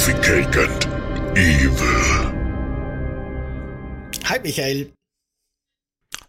Coffee Cake and Evil. Hi Michael.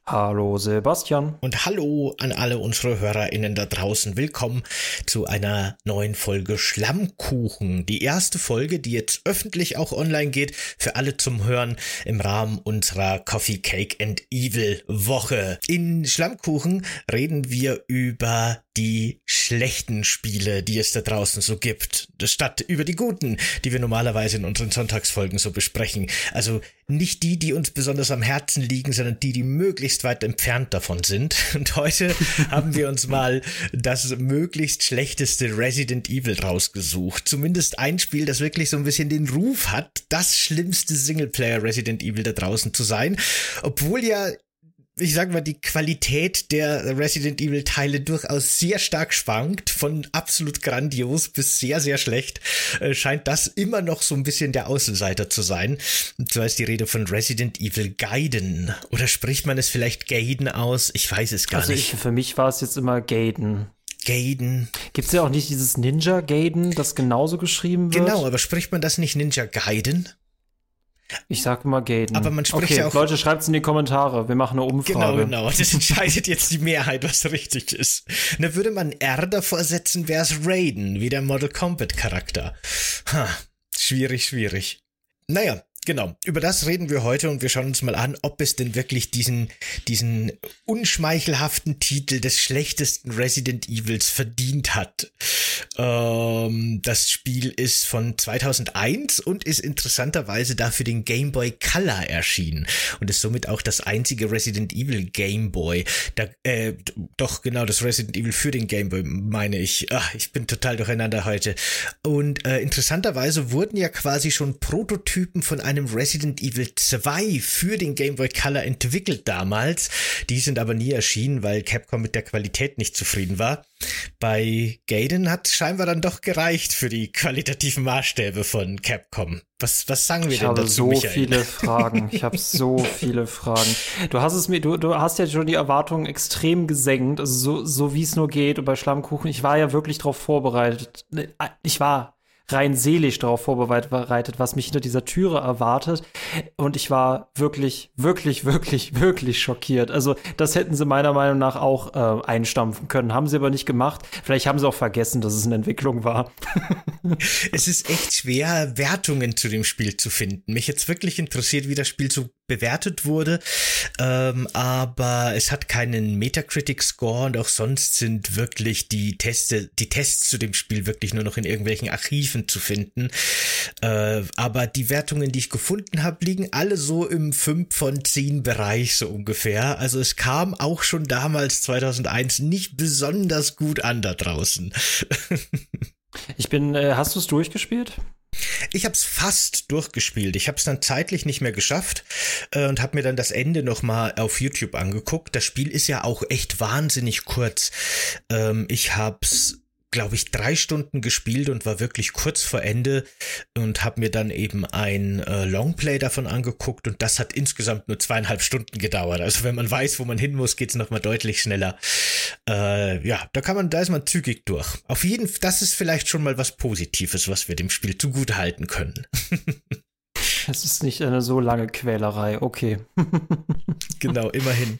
Hallo Sebastian. Und hallo an alle unsere HörerInnen da draußen. Willkommen zu einer neuen Folge Schlammkuchen. Die erste Folge, die jetzt öffentlich auch online geht, für alle zum Hören im Rahmen unserer Coffee Cake and Evil Woche. In Schlammkuchen reden wir über die schlechten Spiele, die es da draußen so gibt, statt über die guten, die wir normalerweise in unseren Sonntagsfolgen so besprechen. Also nicht die, die uns besonders am Herzen liegen, sondern die, die möglichst weit entfernt davon sind. Und heute haben wir uns mal das möglichst schlechteste Resident Evil rausgesucht. Zumindest ein Spiel, das wirklich so ein bisschen den Ruf hat, das schlimmste Singleplayer Resident Evil da draußen zu sein. Obwohl ja ich sag mal, die Qualität der Resident Evil Teile durchaus sehr stark schwankt, von absolut grandios bis sehr, sehr schlecht, äh, scheint das immer noch so ein bisschen der Außenseiter zu sein. Und zwar ist die Rede von Resident Evil Gaiden. Oder spricht man es vielleicht Gaiden aus? Ich weiß es gar also nicht. Ich, für mich war es jetzt immer Gaiden. Gaiden. Gibt es ja auch nicht dieses Ninja Gaiden, das genauso geschrieben wird? Genau, aber spricht man das nicht Ninja Gaiden? Ich sag immer Gaiden. Aber man spricht okay, ja auch. Leute, schreibt's in die Kommentare. Wir machen eine Umfrage. Genau, genau. Das entscheidet jetzt die Mehrheit, was richtig ist. Da würde man R davor setzen, wäre es Raiden, wie der Model Combat Charakter. Ha, schwierig, schwierig. Naja, Genau, über das reden wir heute und wir schauen uns mal an, ob es denn wirklich diesen, diesen unschmeichelhaften Titel des schlechtesten Resident Evils verdient hat. Ähm, das Spiel ist von 2001 und ist interessanterweise dafür den Game Boy Color erschienen und ist somit auch das einzige Resident Evil Game Boy. Da, äh, doch genau, das Resident Evil für den Game Boy meine ich. Ach, ich bin total durcheinander heute. Und äh, interessanterweise wurden ja quasi schon Prototypen von einem Resident Evil 2 für den Game Boy Color entwickelt damals. Die sind aber nie erschienen, weil Capcom mit der Qualität nicht zufrieden war. Bei Gaiden hat scheinbar dann doch gereicht für die qualitativen Maßstäbe von Capcom. Was, was sagen wir ich denn habe dazu, so Michael? viele Fragen. Ich habe so viele Fragen. Du hast es mir, du, du hast ja schon die Erwartungen extrem gesenkt, also so, so wie es nur geht. Und bei Schlammkuchen, ich war ja wirklich darauf vorbereitet. Ich war rein seelisch darauf vorbereitet, was mich hinter dieser Türe erwartet. Und ich war wirklich, wirklich, wirklich, wirklich schockiert. Also das hätten sie meiner Meinung nach auch äh, einstampfen können. Haben sie aber nicht gemacht. Vielleicht haben sie auch vergessen, dass es eine Entwicklung war. es ist echt schwer, Wertungen zu dem Spiel zu finden. Mich jetzt wirklich interessiert, wie das Spiel so bewertet wurde. Ähm, aber es hat keinen Metacritic-Score und auch sonst sind wirklich die Teste, die Tests zu dem Spiel wirklich nur noch in irgendwelchen Archiven zu finden. Äh, aber die Wertungen, die ich gefunden habe, liegen alle so im 5 von 10 Bereich so ungefähr. Also es kam auch schon damals 2001 nicht besonders gut an da draußen. ich bin, äh, hast du es durchgespielt? Ich habe es fast durchgespielt. Ich habe es dann zeitlich nicht mehr geschafft äh, und habe mir dann das Ende noch mal auf YouTube angeguckt. Das Spiel ist ja auch echt wahnsinnig kurz. Ähm, ich hab's glaube ich, drei Stunden gespielt und war wirklich kurz vor Ende und habe mir dann eben ein äh, Longplay davon angeguckt und das hat insgesamt nur zweieinhalb Stunden gedauert. Also wenn man weiß, wo man hin muss, geht's noch mal deutlich schneller. Äh, ja, da kann man, da ist man zügig durch. Auf jeden, Fall, das ist vielleicht schon mal was Positives, was wir dem Spiel zugute halten können. Es ist nicht eine so lange Quälerei, okay. genau, immerhin.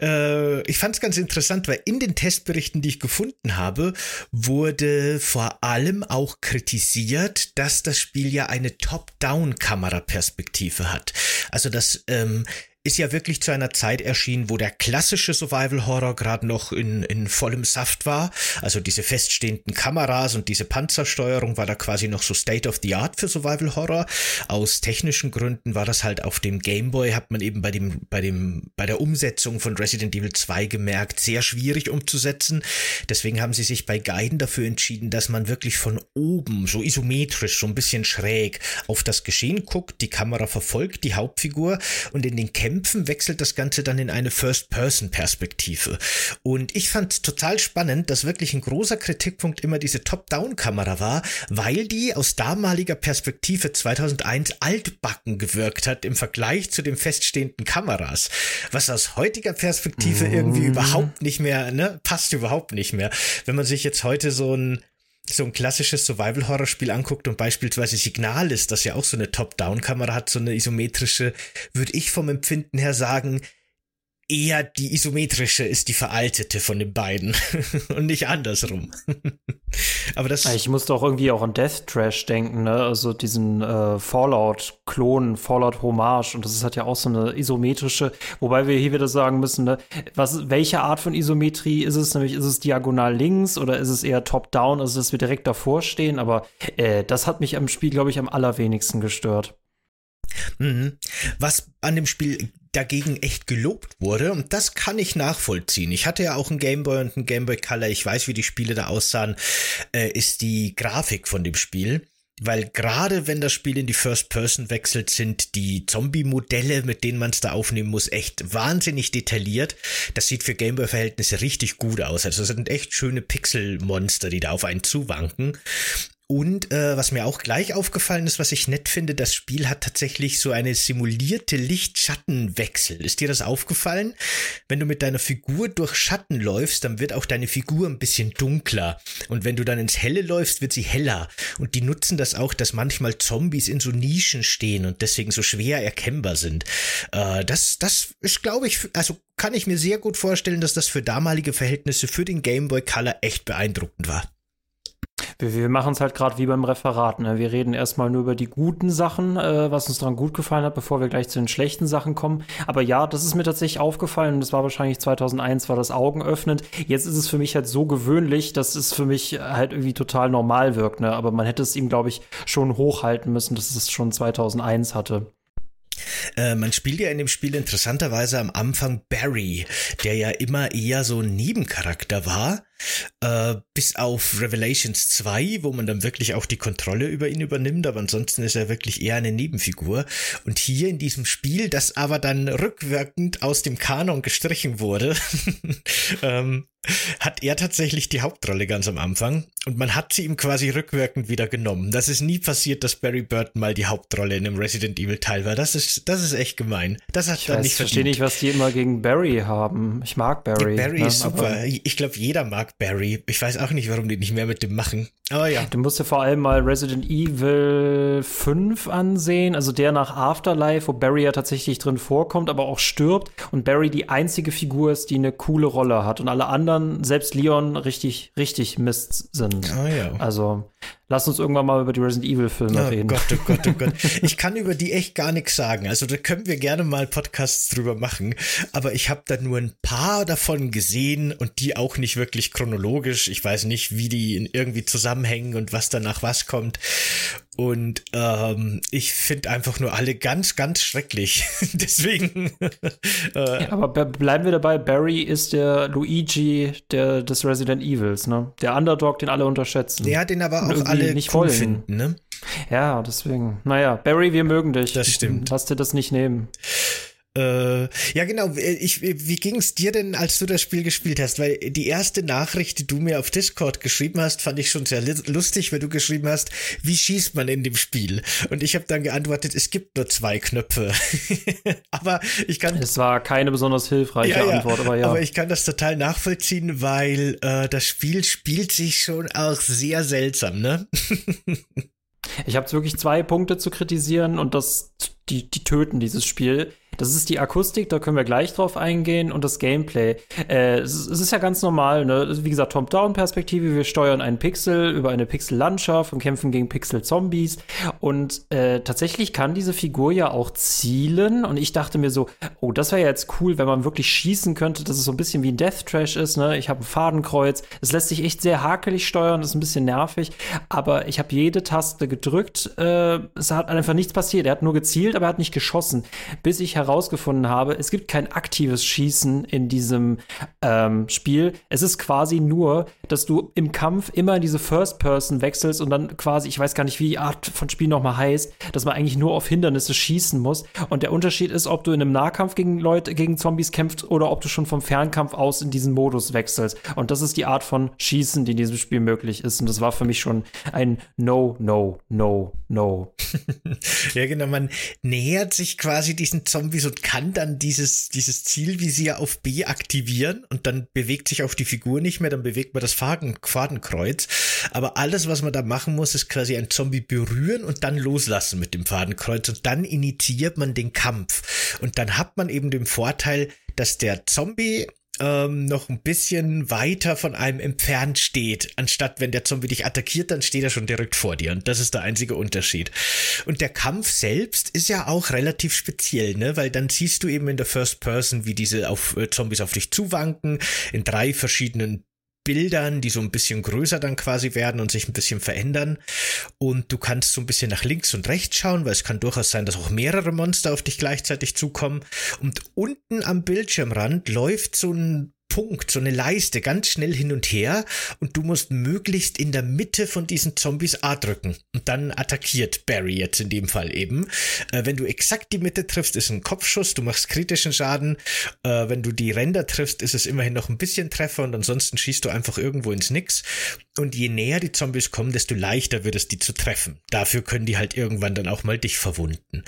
Äh, ich fand es ganz interessant, weil in den Testberichten, die ich gefunden habe, wurde vor allem auch kritisiert, dass das Spiel ja eine Top-Down-Kameraperspektive hat. Also dass ähm, ist ja wirklich zu einer Zeit erschienen, wo der klassische Survival Horror gerade noch in, in vollem Saft war. Also diese feststehenden Kameras und diese Panzersteuerung war da quasi noch so State of the Art für Survival Horror. Aus technischen Gründen war das halt auf dem Game Boy, hat man eben bei dem, bei dem, bei der Umsetzung von Resident Evil 2 gemerkt, sehr schwierig umzusetzen. Deswegen haben sie sich bei Gaiden dafür entschieden, dass man wirklich von oben, so isometrisch, so ein bisschen schräg auf das Geschehen guckt, die Kamera verfolgt die Hauptfigur und in den Kämpfen wechselt das Ganze dann in eine First-Person-Perspektive. Und ich fand total spannend, dass wirklich ein großer Kritikpunkt immer diese Top-Down-Kamera war, weil die aus damaliger Perspektive 2001 altbacken gewirkt hat im Vergleich zu den feststehenden Kameras. Was aus heutiger Perspektive irgendwie überhaupt nicht mehr, ne, passt überhaupt nicht mehr. Wenn man sich jetzt heute so ein so ein klassisches Survival-Horror-Spiel anguckt und beispielsweise Signal ist, das ja auch so eine Top-Down-Kamera hat, so eine isometrische, würde ich vom Empfinden her sagen, eher die isometrische ist die veraltete von den beiden und nicht andersrum. Aber das. Ich musste auch irgendwie auch an Death Trash denken, ne? Also diesen äh, Fallout-Klon, Fallout-Hommage. Und das halt ja auch so eine isometrische, wobei wir hier wieder sagen müssen, ne? Was, welche Art von Isometrie ist es? Nämlich ist es diagonal links oder ist es eher top-down, also dass wir direkt davor stehen? Aber äh, das hat mich am Spiel, glaube ich, am allerwenigsten gestört. Mhm. Was an dem Spiel dagegen echt gelobt wurde und das kann ich nachvollziehen. Ich hatte ja auch einen Gameboy und einen Gameboy Color. Ich weiß, wie die Spiele da aussahen. Äh, ist die Grafik von dem Spiel. Weil gerade wenn das Spiel in die First Person wechselt, sind die Zombie-Modelle, mit denen man es da aufnehmen muss, echt wahnsinnig detailliert. Das sieht für Gameboy-Verhältnisse richtig gut aus. Also es sind echt schöne Pixel-Monster, die da auf einen zuwanken. Und äh, was mir auch gleich aufgefallen ist, was ich nett finde, das Spiel hat tatsächlich so eine simulierte Licht-Schatten-Wechsel. Ist dir das aufgefallen? Wenn du mit deiner Figur durch Schatten läufst, dann wird auch deine Figur ein bisschen dunkler. Und wenn du dann ins Helle läufst, wird sie heller. Und die nutzen das auch, dass manchmal Zombies in so Nischen stehen und deswegen so schwer erkennbar sind. Äh, das, das ist, glaube ich, also kann ich mir sehr gut vorstellen, dass das für damalige Verhältnisse für den Game Boy Color echt beeindruckend war. Wir, wir machen es halt gerade wie beim Referat. Ne? Wir reden erstmal nur über die guten Sachen, äh, was uns daran gut gefallen hat, bevor wir gleich zu den schlechten Sachen kommen. Aber ja, das ist mir tatsächlich aufgefallen und das war wahrscheinlich 2001, war das Augen öffnend. Jetzt ist es für mich halt so gewöhnlich, dass es für mich halt irgendwie total normal wirkt. Ne? Aber man hätte es ihm, glaube ich, schon hochhalten müssen, dass es schon 2001 hatte. Äh, man spielt ja in dem Spiel interessanterweise am Anfang Barry, der ja immer eher so ein Nebencharakter war, äh, bis auf Revelations 2, wo man dann wirklich auch die Kontrolle über ihn übernimmt, aber ansonsten ist er wirklich eher eine Nebenfigur. Und hier in diesem Spiel, das aber dann rückwirkend aus dem Kanon gestrichen wurde, ähm, hat er tatsächlich die Hauptrolle ganz am Anfang und man hat sie ihm quasi rückwirkend wieder genommen. Das ist nie passiert, dass Barry Burton mal die Hauptrolle in einem Resident Evil Teil war. Das ist, das ist echt gemein. Das hat ich dann weiß, nicht Ich verstehe nicht, was die immer gegen Barry haben. Ich mag Barry. Ja, Barry ne? ist super. ich glaube, jeder mag Barry. Ich weiß auch nicht, warum die nicht mehr mit dem machen. Aber ja. Du musst dir vor allem mal Resident Evil 5 ansehen, also der nach Afterlife, wo Barry ja tatsächlich drin vorkommt, aber auch stirbt und Barry die einzige Figur ist, die eine coole Rolle hat und alle anderen, selbst Leon, richtig, richtig Mist sind. Ah ja. Also Lass uns irgendwann mal über die Resident Evil Filme oh reden. Gott, oh Gott, oh Gott. Ich kann über die echt gar nichts sagen. Also da können wir gerne mal Podcasts drüber machen. Aber ich habe da nur ein paar davon gesehen und die auch nicht wirklich chronologisch. Ich weiß nicht, wie die irgendwie zusammenhängen und was danach was kommt. Und ähm, ich finde einfach nur alle ganz, ganz schrecklich. Deswegen. äh, ja, aber bleiben wir dabei, Barry ist der Luigi der, des Resident Evils, ne? Der Underdog, den alle unterschätzen. Der hat den aber auch alle nicht cool finden, ne? Ja, deswegen. Naja, Barry, wir mögen dich. Das stimmt. Lass dir das nicht nehmen. Äh, ja, genau. Ich, wie ging es dir denn, als du das Spiel gespielt hast? Weil die erste Nachricht, die du mir auf Discord geschrieben hast, fand ich schon sehr lustig, weil du geschrieben hast, wie schießt man in dem Spiel? Und ich habe dann geantwortet, es gibt nur zwei Knöpfe. aber ich kann. Es war keine besonders hilfreiche ja, ja, Antwort, aber ja. Aber ich kann das total nachvollziehen, weil äh, das Spiel spielt sich schon auch sehr seltsam, ne? ich habe wirklich zwei Punkte zu kritisieren und das die, die töten dieses Spiel. Das ist die Akustik, da können wir gleich drauf eingehen und das Gameplay. Äh, es, ist ja ganz normal, ne? Wie gesagt, Top-Down-Perspektive. Wir steuern einen Pixel über eine Pixel-Landschaft und kämpfen gegen Pixel-Zombies. Und äh, tatsächlich kann diese Figur ja auch zielen. Und ich dachte mir so, oh, das wäre ja jetzt cool, wenn man wirklich schießen könnte, dass es so ein bisschen wie ein Death Trash ist. Ne? Ich habe ein Fadenkreuz. Es lässt sich echt sehr hakelig steuern, das ist ein bisschen nervig. Aber ich habe jede Taste gedrückt. Äh, es hat einfach nichts passiert. Er hat nur gezielt, aber er hat nicht geschossen. Bis ich herausgefunden habe, es gibt kein aktives Schießen in diesem ähm, Spiel. Es ist quasi nur, dass du im Kampf immer in diese First Person wechselst und dann quasi, ich weiß gar nicht, wie die Art von Spiel nochmal heißt, dass man eigentlich nur auf Hindernisse schießen muss. Und der Unterschied ist, ob du in einem Nahkampf gegen Leute, gegen Zombies kämpfst oder ob du schon vom Fernkampf aus in diesen Modus wechselst. Und das ist die Art von Schießen, die in diesem Spiel möglich ist. Und das war für mich schon ein No, No, No, No. ja, genau. Man nähert sich quasi diesen Zombies Zombies und kann dann dieses, dieses Zielvisier auf B aktivieren und dann bewegt sich auch die Figur nicht mehr, dann bewegt man das Faden, Fadenkreuz. Aber alles, was man da machen muss, ist quasi ein Zombie berühren und dann loslassen mit dem Fadenkreuz und dann initiiert man den Kampf. Und dann hat man eben den Vorteil, dass der Zombie ähm, noch ein bisschen weiter von einem entfernt steht, anstatt wenn der Zombie dich attackiert, dann steht er schon direkt vor dir. Und das ist der einzige Unterschied. Und der Kampf selbst ist ja auch relativ speziell, ne? Weil dann siehst du eben in der First Person, wie diese auf, äh, Zombies auf dich zuwanken, in drei verschiedenen Bildern, die so ein bisschen größer dann quasi werden und sich ein bisschen verändern. Und du kannst so ein bisschen nach links und rechts schauen, weil es kann durchaus sein, dass auch mehrere Monster auf dich gleichzeitig zukommen. Und unten am Bildschirmrand läuft so ein Punkt, so eine Leiste ganz schnell hin und her und du musst möglichst in der Mitte von diesen Zombies A drücken und dann attackiert Barry jetzt in dem Fall eben. Äh, wenn du exakt die Mitte triffst, ist ein Kopfschuss, du machst kritischen Schaden. Äh, wenn du die Ränder triffst, ist es immerhin noch ein bisschen Treffer und ansonsten schießt du einfach irgendwo ins Nix. Und je näher die Zombies kommen, desto leichter wird es die zu treffen. Dafür können die halt irgendwann dann auch mal dich verwunden.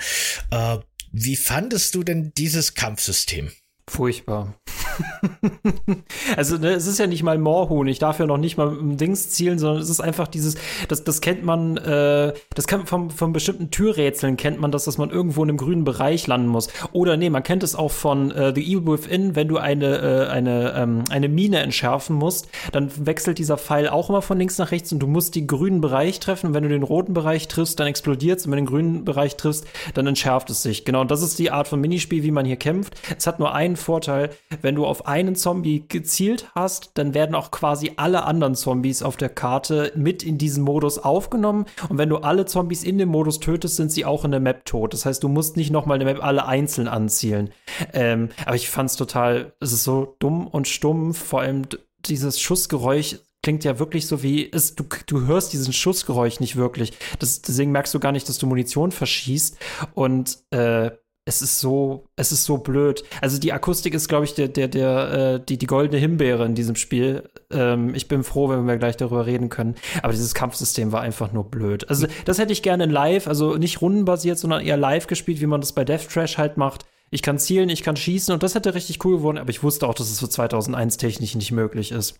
Äh, wie fandest du denn dieses Kampfsystem? Furchtbar. also ne, es ist ja nicht mal Moorhuhn. Ich darf ja noch nicht mal im Dings zielen, sondern es ist einfach dieses, das, das kennt man, äh, das kennt vom, von bestimmten Türrätseln kennt man das, dass man irgendwo in einem grünen Bereich landen muss. Oder nee, man kennt es auch von äh, The Evil Within, wenn du eine, äh, eine, ähm, eine Mine entschärfen musst, dann wechselt dieser Pfeil auch immer von links nach rechts und du musst den grünen Bereich treffen. Und wenn du den roten Bereich triffst, dann explodiert es und wenn du den grünen Bereich triffst, dann entschärft es sich. Genau, und das ist die Art von Minispiel, wie man hier kämpft. Es hat nur einen Vorteil, wenn du auf einen Zombie gezielt hast, dann werden auch quasi alle anderen Zombies auf der Karte mit in diesen Modus aufgenommen. Und wenn du alle Zombies in dem Modus tötest, sind sie auch in der Map tot. Das heißt, du musst nicht nochmal eine Map alle einzeln anzielen. Ähm, aber ich fand es total, es ist so dumm und stumm, vor allem dieses Schussgeräusch klingt ja wirklich so wie, es, du, du hörst diesen Schussgeräusch nicht wirklich. Das, deswegen merkst du gar nicht, dass du Munition verschießt. Und äh, es ist so, es ist so blöd. Also die Akustik ist, glaube ich, der, der, der, äh, die, die goldene Himbeere in diesem Spiel. Ähm, ich bin froh, wenn wir gleich darüber reden können. Aber dieses Kampfsystem war einfach nur blöd. Also das hätte ich gerne live, also nicht rundenbasiert, sondern eher live gespielt, wie man das bei Death Trash halt macht. Ich kann zielen, ich kann schießen und das hätte richtig cool geworden, aber ich wusste auch, dass es für 2001 technisch nicht möglich ist.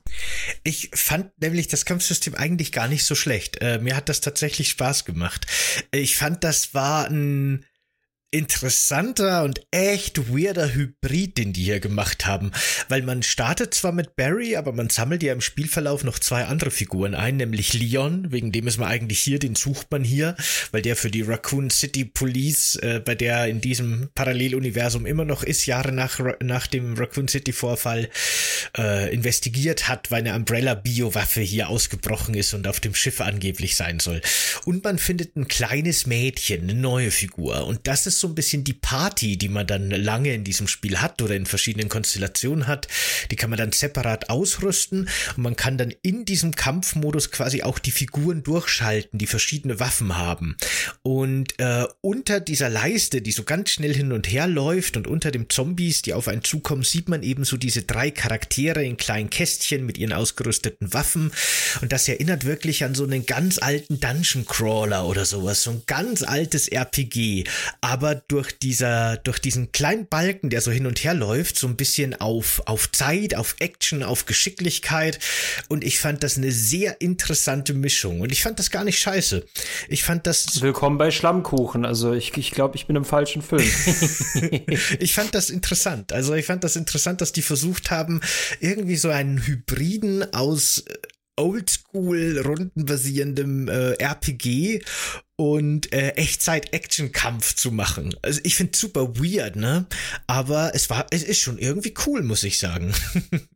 Ich fand nämlich das Kampfsystem eigentlich gar nicht so schlecht. Äh, mir hat das tatsächlich Spaß gemacht. Ich fand, das war ein interessanter und echt weirder Hybrid, den die hier gemacht haben. Weil man startet zwar mit Barry, aber man sammelt ja im Spielverlauf noch zwei andere Figuren ein, nämlich Leon, wegen dem ist man eigentlich hier, den sucht man hier, weil der für die Raccoon City Police, äh, bei der in diesem Paralleluniversum immer noch ist, Jahre nach, nach dem Raccoon City Vorfall, äh, investigiert hat, weil eine Umbrella-Biowaffe hier ausgebrochen ist und auf dem Schiff angeblich sein soll. Und man findet ein kleines Mädchen, eine neue Figur. Und das ist so ein bisschen die Party, die man dann lange in diesem Spiel hat oder in verschiedenen Konstellationen hat. Die kann man dann separat ausrüsten und man kann dann in diesem Kampfmodus quasi auch die Figuren durchschalten, die verschiedene Waffen haben. Und äh, unter dieser Leiste, die so ganz schnell hin und her läuft und unter dem Zombies, die auf einen zukommen, sieht man eben so diese drei Charaktere in kleinen Kästchen mit ihren ausgerüsteten Waffen. Und das erinnert wirklich an so einen ganz alten Dungeon Crawler oder sowas, so ein ganz altes RPG. Aber aber durch dieser, durch diesen kleinen Balken, der so hin und her läuft, so ein bisschen auf, auf Zeit, auf Action, auf Geschicklichkeit. Und ich fand das eine sehr interessante Mischung. Und ich fand das gar nicht scheiße. Ich fand das. Willkommen bei Schlammkuchen. Also ich, ich glaube, ich bin im falschen Film. ich fand das interessant. Also ich fand das interessant, dass die versucht haben, irgendwie so einen Hybriden aus oldschool rundenbasierendem äh, RPG und äh, Echtzeit-Action-Kampf zu machen. Also ich finde super weird, ne? Aber es war, es ist schon irgendwie cool, muss ich sagen.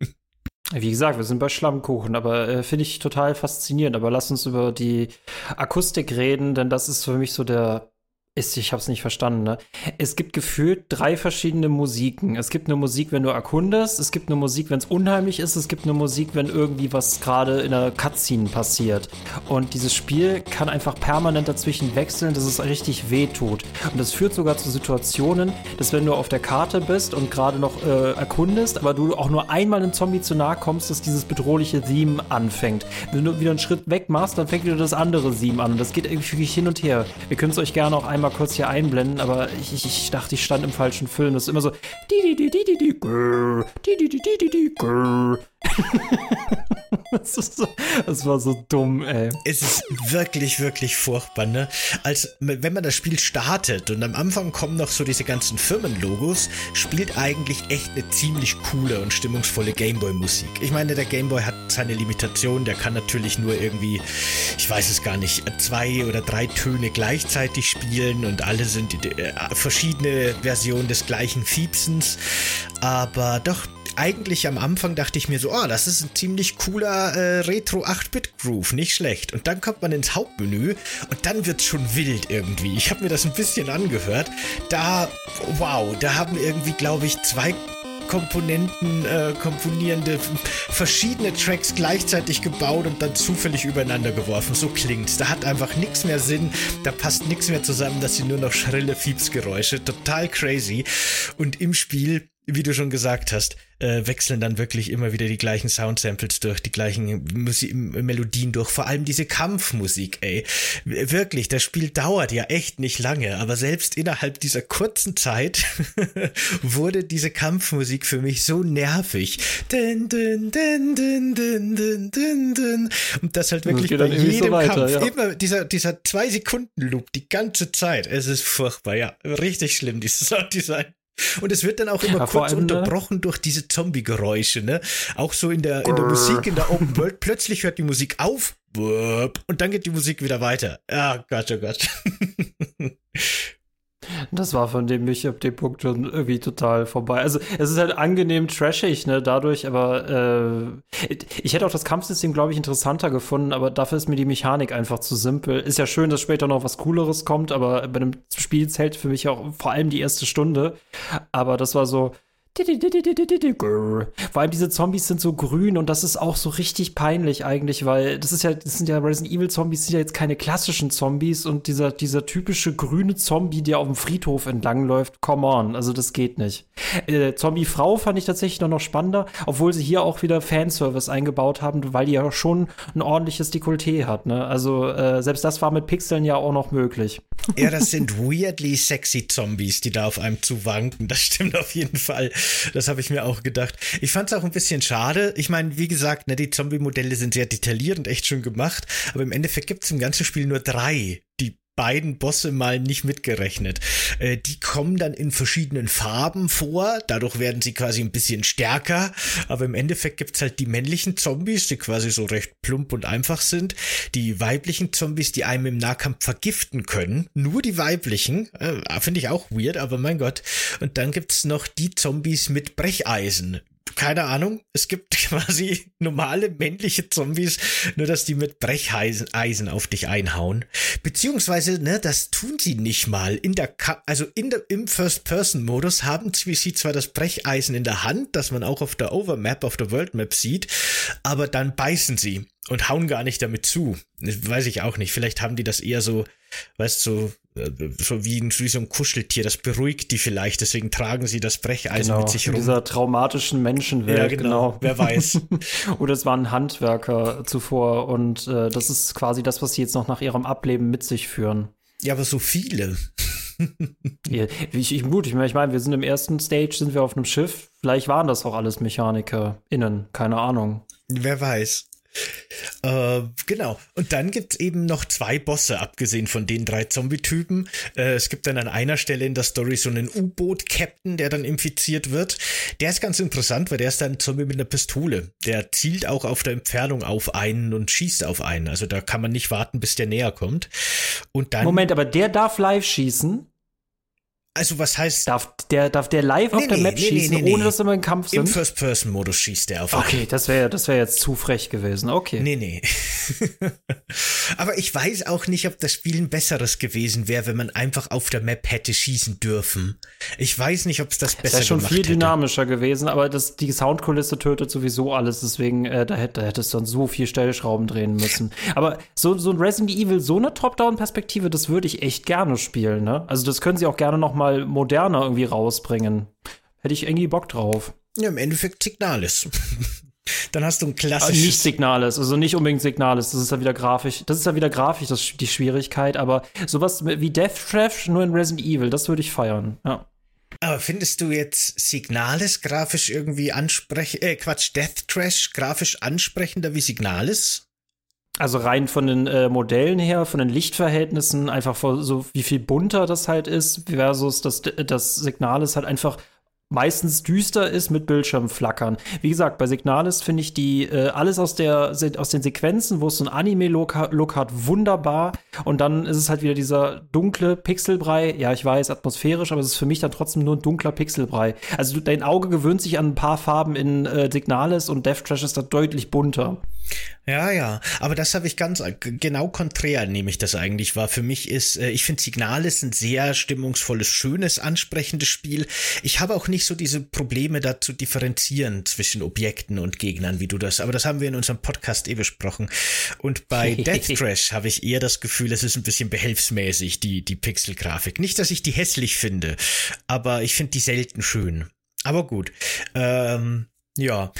Wie gesagt, wir sind bei Schlammkuchen, aber äh, finde ich total faszinierend. Aber lass uns über die Akustik reden, denn das ist für mich so der ist, ich habe es nicht verstanden. Ne? Es gibt gefühlt drei verschiedene Musiken. Es gibt eine Musik, wenn du erkundest. Es gibt eine Musik, wenn es unheimlich ist. Es gibt eine Musik, wenn irgendwie was gerade in der Cutscene passiert. Und dieses Spiel kann einfach permanent dazwischen wechseln, dass es richtig weh tut. Und das führt sogar zu Situationen, dass wenn du auf der Karte bist und gerade noch äh, erkundest, aber du auch nur einmal einem Zombie zu nahe kommst, dass dieses bedrohliche Theme anfängt. Wenn du wieder einen Schritt weg machst, dann fängt wieder das andere Theme an. Und das geht irgendwie hin und her. Wir können es euch gerne auch einmal einmal kurz hier einblenden, aber ich, ich, ich dachte, ich stand im falschen Film. Das ist immer so. das war so dumm, ey. Es ist wirklich, wirklich furchtbar, ne? Als wenn man das Spiel startet und am Anfang kommen noch so diese ganzen Firmenlogos, spielt eigentlich echt eine ziemlich coole und stimmungsvolle Gameboy-Musik. Ich meine, der Gameboy hat seine Limitation, der kann natürlich nur irgendwie, ich weiß es gar nicht, zwei oder drei Töne gleichzeitig spielen und alle sind äh, verschiedene Versionen des gleichen Fiepsens. Aber doch, eigentlich am Anfang dachte ich mir so, oh, das ist ein ziemlich cooler äh, Retro 8-Bit-Groove, nicht schlecht. Und dann kommt man ins Hauptmenü und dann wird's schon wild irgendwie. Ich habe mir das ein bisschen angehört. Da, wow, da haben irgendwie, glaube ich, zwei Komponenten, äh, komponierende verschiedene Tracks gleichzeitig gebaut und dann zufällig übereinander geworfen. So klingt's. Da hat einfach nichts mehr Sinn, da passt nichts mehr zusammen, dass sie nur noch schrille Fiepsgeräusche. Total crazy. Und im Spiel wie du schon gesagt hast, äh, wechseln dann wirklich immer wieder die gleichen Soundsamples durch, die gleichen Musi Melodien durch, vor allem diese Kampfmusik, ey. Wirklich, das Spiel dauert ja echt nicht lange, aber selbst innerhalb dieser kurzen Zeit wurde diese Kampfmusik für mich so nervig. Dun, dun, dun, dun, dun, dun, dun, dun. Und das halt wirklich bei jedem so weiter, Kampf, ja. immer dieser, dieser zwei Sekunden Loop die ganze Zeit. Es ist furchtbar, ja. Richtig schlimm, dieses Sounddesign. Und es wird dann auch immer ja, kurz ne? unterbrochen durch diese Zombie-Geräusche, ne? Auch so in der, in der Musik, in der Open World. Plötzlich hört die Musik auf und dann geht die Musik wieder weiter. Ah, Gott, oh Gott. Das war von dem mich ab dem Punkt schon irgendwie total vorbei. Also es ist halt angenehm trashig, ne, dadurch, aber äh, ich hätte auch das Kampfsystem, glaube ich, interessanter gefunden, aber dafür ist mir die Mechanik einfach zu simpel. Ist ja schön, dass später noch was Cooleres kommt, aber bei einem Spiel zählt für mich auch vor allem die erste Stunde. Aber das war so, vor allem diese Zombies sind so grün und das ist auch so richtig peinlich eigentlich, weil das ist ja, das sind ja Resident Evil Zombies, sind ja jetzt keine klassischen Zombies und dieser, dieser typische grüne Zombie, der auf dem Friedhof entlangläuft, come on, also das geht nicht. Äh, Zombie-Frau fand ich tatsächlich noch, noch spannender, obwohl sie hier auch wieder Fanservice eingebaut haben, weil die ja schon ein ordentliches Dekolleté hat, ne? Also äh, selbst das war mit Pixeln ja auch noch möglich. Ja, das sind weirdly sexy Zombies, die da auf einem zuwanken, das stimmt auf jeden Fall. Das habe ich mir auch gedacht. Ich fand es auch ein bisschen schade. Ich meine, wie gesagt, ne, die Zombie-Modelle sind sehr detailliert und echt schön gemacht, aber im Endeffekt gibt es im ganzen Spiel nur drei. Die beiden Bosse mal nicht mitgerechnet. Äh, die kommen dann in verschiedenen Farben vor, dadurch werden sie quasi ein bisschen stärker, aber im Endeffekt gibt's halt die männlichen Zombies, die quasi so recht plump und einfach sind, die weiblichen Zombies, die einem im Nahkampf vergiften können, nur die weiblichen, äh, finde ich auch weird, aber mein Gott. Und dann gibt's noch die Zombies mit Brecheisen, keine Ahnung. Es gibt quasi normale männliche Zombies, nur dass die mit Brecheisen auf dich einhauen. Beziehungsweise, ne, das tun sie nicht mal. In der, Ka also in der, im First-Person-Modus haben sie zwar das Brecheisen in der Hand, das man auch auf der Overmap, auf der World Map sieht, aber dann beißen sie und hauen gar nicht damit zu. Weiß ich auch nicht. Vielleicht haben die das eher so, weißt du, so, äh, so wie, ein, wie so ein Kuscheltier. Das beruhigt die vielleicht. Deswegen tragen sie das Brecheisen genau, mit sich rum. In dieser traumatischen Menschenwelt. Ja, genau. genau. Wer weiß. Oder es waren Handwerker zuvor und äh, das ist quasi das, was sie jetzt noch nach ihrem Ableben mit sich führen. Ja, aber so viele. ja, ich, ich, gut, ich meine, wir sind im ersten Stage, sind wir auf einem Schiff. Vielleicht waren das auch alles MechanikerInnen, keine Ahnung. Wer weiß. Äh, genau. Und dann gibt's eben noch zwei Bosse, abgesehen von den drei Zombie-Typen. Äh, es gibt dann an einer Stelle in der Story so einen U-Boot-Captain, der dann infiziert wird. Der ist ganz interessant, weil der ist dann ein Zombie mit einer Pistole. Der zielt auch auf der Entfernung auf einen und schießt auf einen. Also da kann man nicht warten, bis der näher kommt. Und dann. Moment, aber der darf live schießen? Also was heißt. Darf der, darf der live nee, auf der Map nee, schießen, nee, ohne dass immer im Kampf sind? Im First-Person-Modus schießt der auf. Okay, das wäre das wäre jetzt zu frech gewesen. Okay. Nee, nee. Aber ich weiß auch nicht, ob das Spiel ein besseres gewesen wäre, wenn man einfach auf der Map hätte schießen dürfen. Ich weiß nicht, ob es das besser wäre schon viel dynamischer hätte. gewesen, aber das, die Soundkulisse tötet sowieso alles, deswegen äh, da, hätte, da hättest du dann so viel Stellschrauben drehen müssen. Aber so, so ein Resident Evil, so eine Top-Down-Perspektive, das würde ich echt gerne spielen, ne? Also das können sie auch gerne noch mal mal moderner irgendwie rausbringen. Hätte ich irgendwie Bock drauf. Ja, im Endeffekt Signalis. Dann hast du ein Aber klassisches. nicht Signales, also nicht unbedingt Signales. Das ist ja wieder grafisch. Das ist ja wieder grafisch das, die Schwierigkeit. Aber sowas wie Death Trash nur in Resident Evil, das würde ich feiern. Ja. Aber findest du jetzt Signales grafisch irgendwie ansprechend, äh, Quatsch, Death Trash grafisch ansprechender wie Signales? Also rein von den äh, Modellen her, von den Lichtverhältnissen, einfach vor, so wie viel bunter das halt ist, versus das, das Signal ist halt einfach meistens düster ist mit Bildschirmflackern. Wie gesagt, bei Signalis finde ich die äh, alles aus der aus den Sequenzen, wo es so ein Anime-Look Look hat, wunderbar. Und dann ist es halt wieder dieser dunkle Pixelbrei. Ja, ich weiß, atmosphärisch, aber es ist für mich dann trotzdem nur ein dunkler Pixelbrei. Also dein Auge gewöhnt sich an ein paar Farben in äh, Signalis und Death Trash ist da deutlich bunter. Ja, ja, aber das habe ich ganz genau konträr, nehme ich das eigentlich wahr. Für mich ist, äh, ich finde Signales ein sehr stimmungsvolles, schönes, ansprechendes Spiel. Ich habe auch nicht so diese Probleme da zu differenzieren zwischen Objekten und Gegnern, wie du das, aber das haben wir in unserem Podcast eh besprochen. Und bei Death Trash habe ich eher das Gefühl, es ist ein bisschen behelfsmäßig, die, die Pixelgrafik. Nicht, dass ich die hässlich finde, aber ich finde die selten schön. Aber gut. Ähm, ja.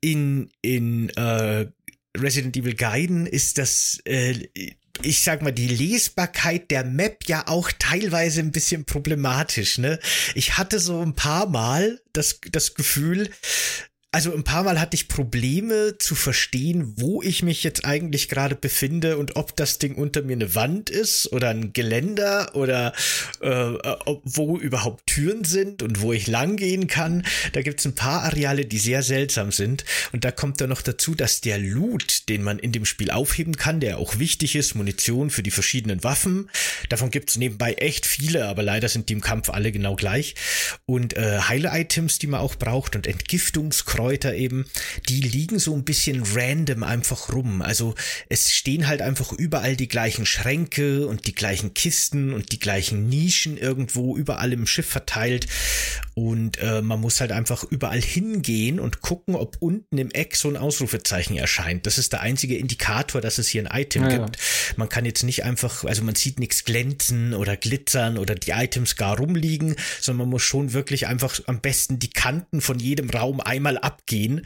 In, in äh, Resident Evil Gaiden ist das, äh, ich sag mal, die Lesbarkeit der Map ja auch teilweise ein bisschen problematisch, ne? Ich hatte so ein paar Mal das, das Gefühl, also ein paar Mal hatte ich Probleme zu verstehen, wo ich mich jetzt eigentlich gerade befinde und ob das Ding unter mir eine Wand ist oder ein Geländer oder äh, wo überhaupt Türen sind und wo ich langgehen kann. Da gibt's ein paar Areale, die sehr seltsam sind. Und da kommt dann noch dazu, dass der Loot, den man in dem Spiel aufheben kann, der auch wichtig ist, Munition für die verschiedenen Waffen. Davon gibt's nebenbei echt viele, aber leider sind die im Kampf alle genau gleich. Und äh, Heile-Items, die man auch braucht und Entgiftungskräuter eben, die liegen so ein bisschen random einfach rum. Also es stehen halt einfach überall die gleichen Schränke und die gleichen Kisten und die gleichen Nischen irgendwo überall im Schiff verteilt. Und äh, man muss halt einfach überall hingehen und gucken, ob unten im Eck so ein Ausrufezeichen erscheint. Das ist der einzige Indikator, dass es hier ein Item Ja, ja. gibt. Man kann jetzt nicht einfach, also man sieht nichts glänzen oder glitzern oder die Items gar rumliegen, sondern man muss schon wirklich einfach am besten die Kanten von jedem Raum einmal abgehen.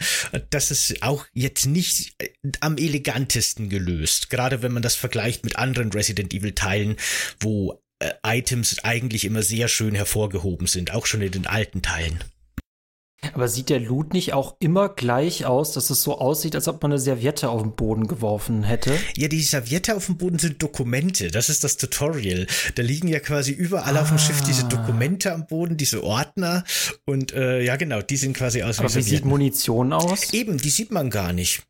Das ist auch jetzt nicht äh, am elegantesten gelöst. Gerade wenn man das vergleicht mit anderen Resident Evil Teilen, wo äh, Items eigentlich immer sehr schön hervorgehoben sind, auch schon in den alten Teilen. Aber sieht der Loot nicht auch immer gleich aus, dass es so aussieht, als ob man eine Serviette auf den Boden geworfen hätte? Ja, die Serviette auf dem Boden sind Dokumente. Das ist das Tutorial. Da liegen ja quasi überall auf dem Schiff diese Dokumente am Boden, diese Ordner. Und äh, ja, genau, die sind quasi aus Aber wie sieht. Munition aus? Eben, die sieht man gar nicht.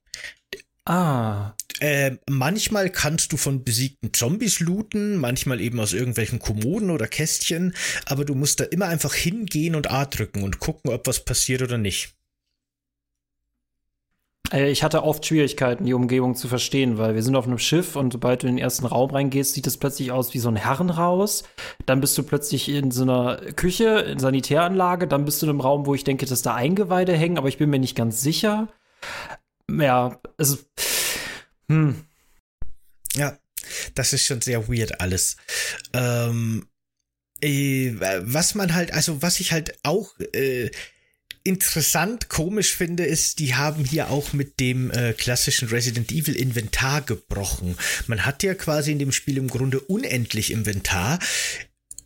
Ah, Äh, manchmal kannst du von besiegten Zombies looten, manchmal eben aus irgendwelchen Kommoden oder Kästchen, aber du musst da immer einfach hingehen und A drücken und gucken, ob was passiert oder nicht. Äh, Ich hatte oft Schwierigkeiten, die Umgebung zu verstehen, weil wir sind auf einem Schiff und sobald du in den ersten Raum reingehst, sieht es plötzlich aus wie so ein Herrenhaus. Dann bist du plötzlich in so einer Küche, in Sanitäranlage. Dann bist du in einem Raum, wo ich denke, dass da Eingeweide hängen, aber ich bin mir nicht ganz sicher. Ja, also, hm. Ja, das ist schon sehr weird alles. Ähm, äh, was man halt, also was ich halt auch äh, interessant, komisch finde, ist, die haben hier auch mit dem äh, klassischen Resident Evil Inventar gebrochen. Man hat ja quasi in dem Spiel im Grunde unendlich Inventar.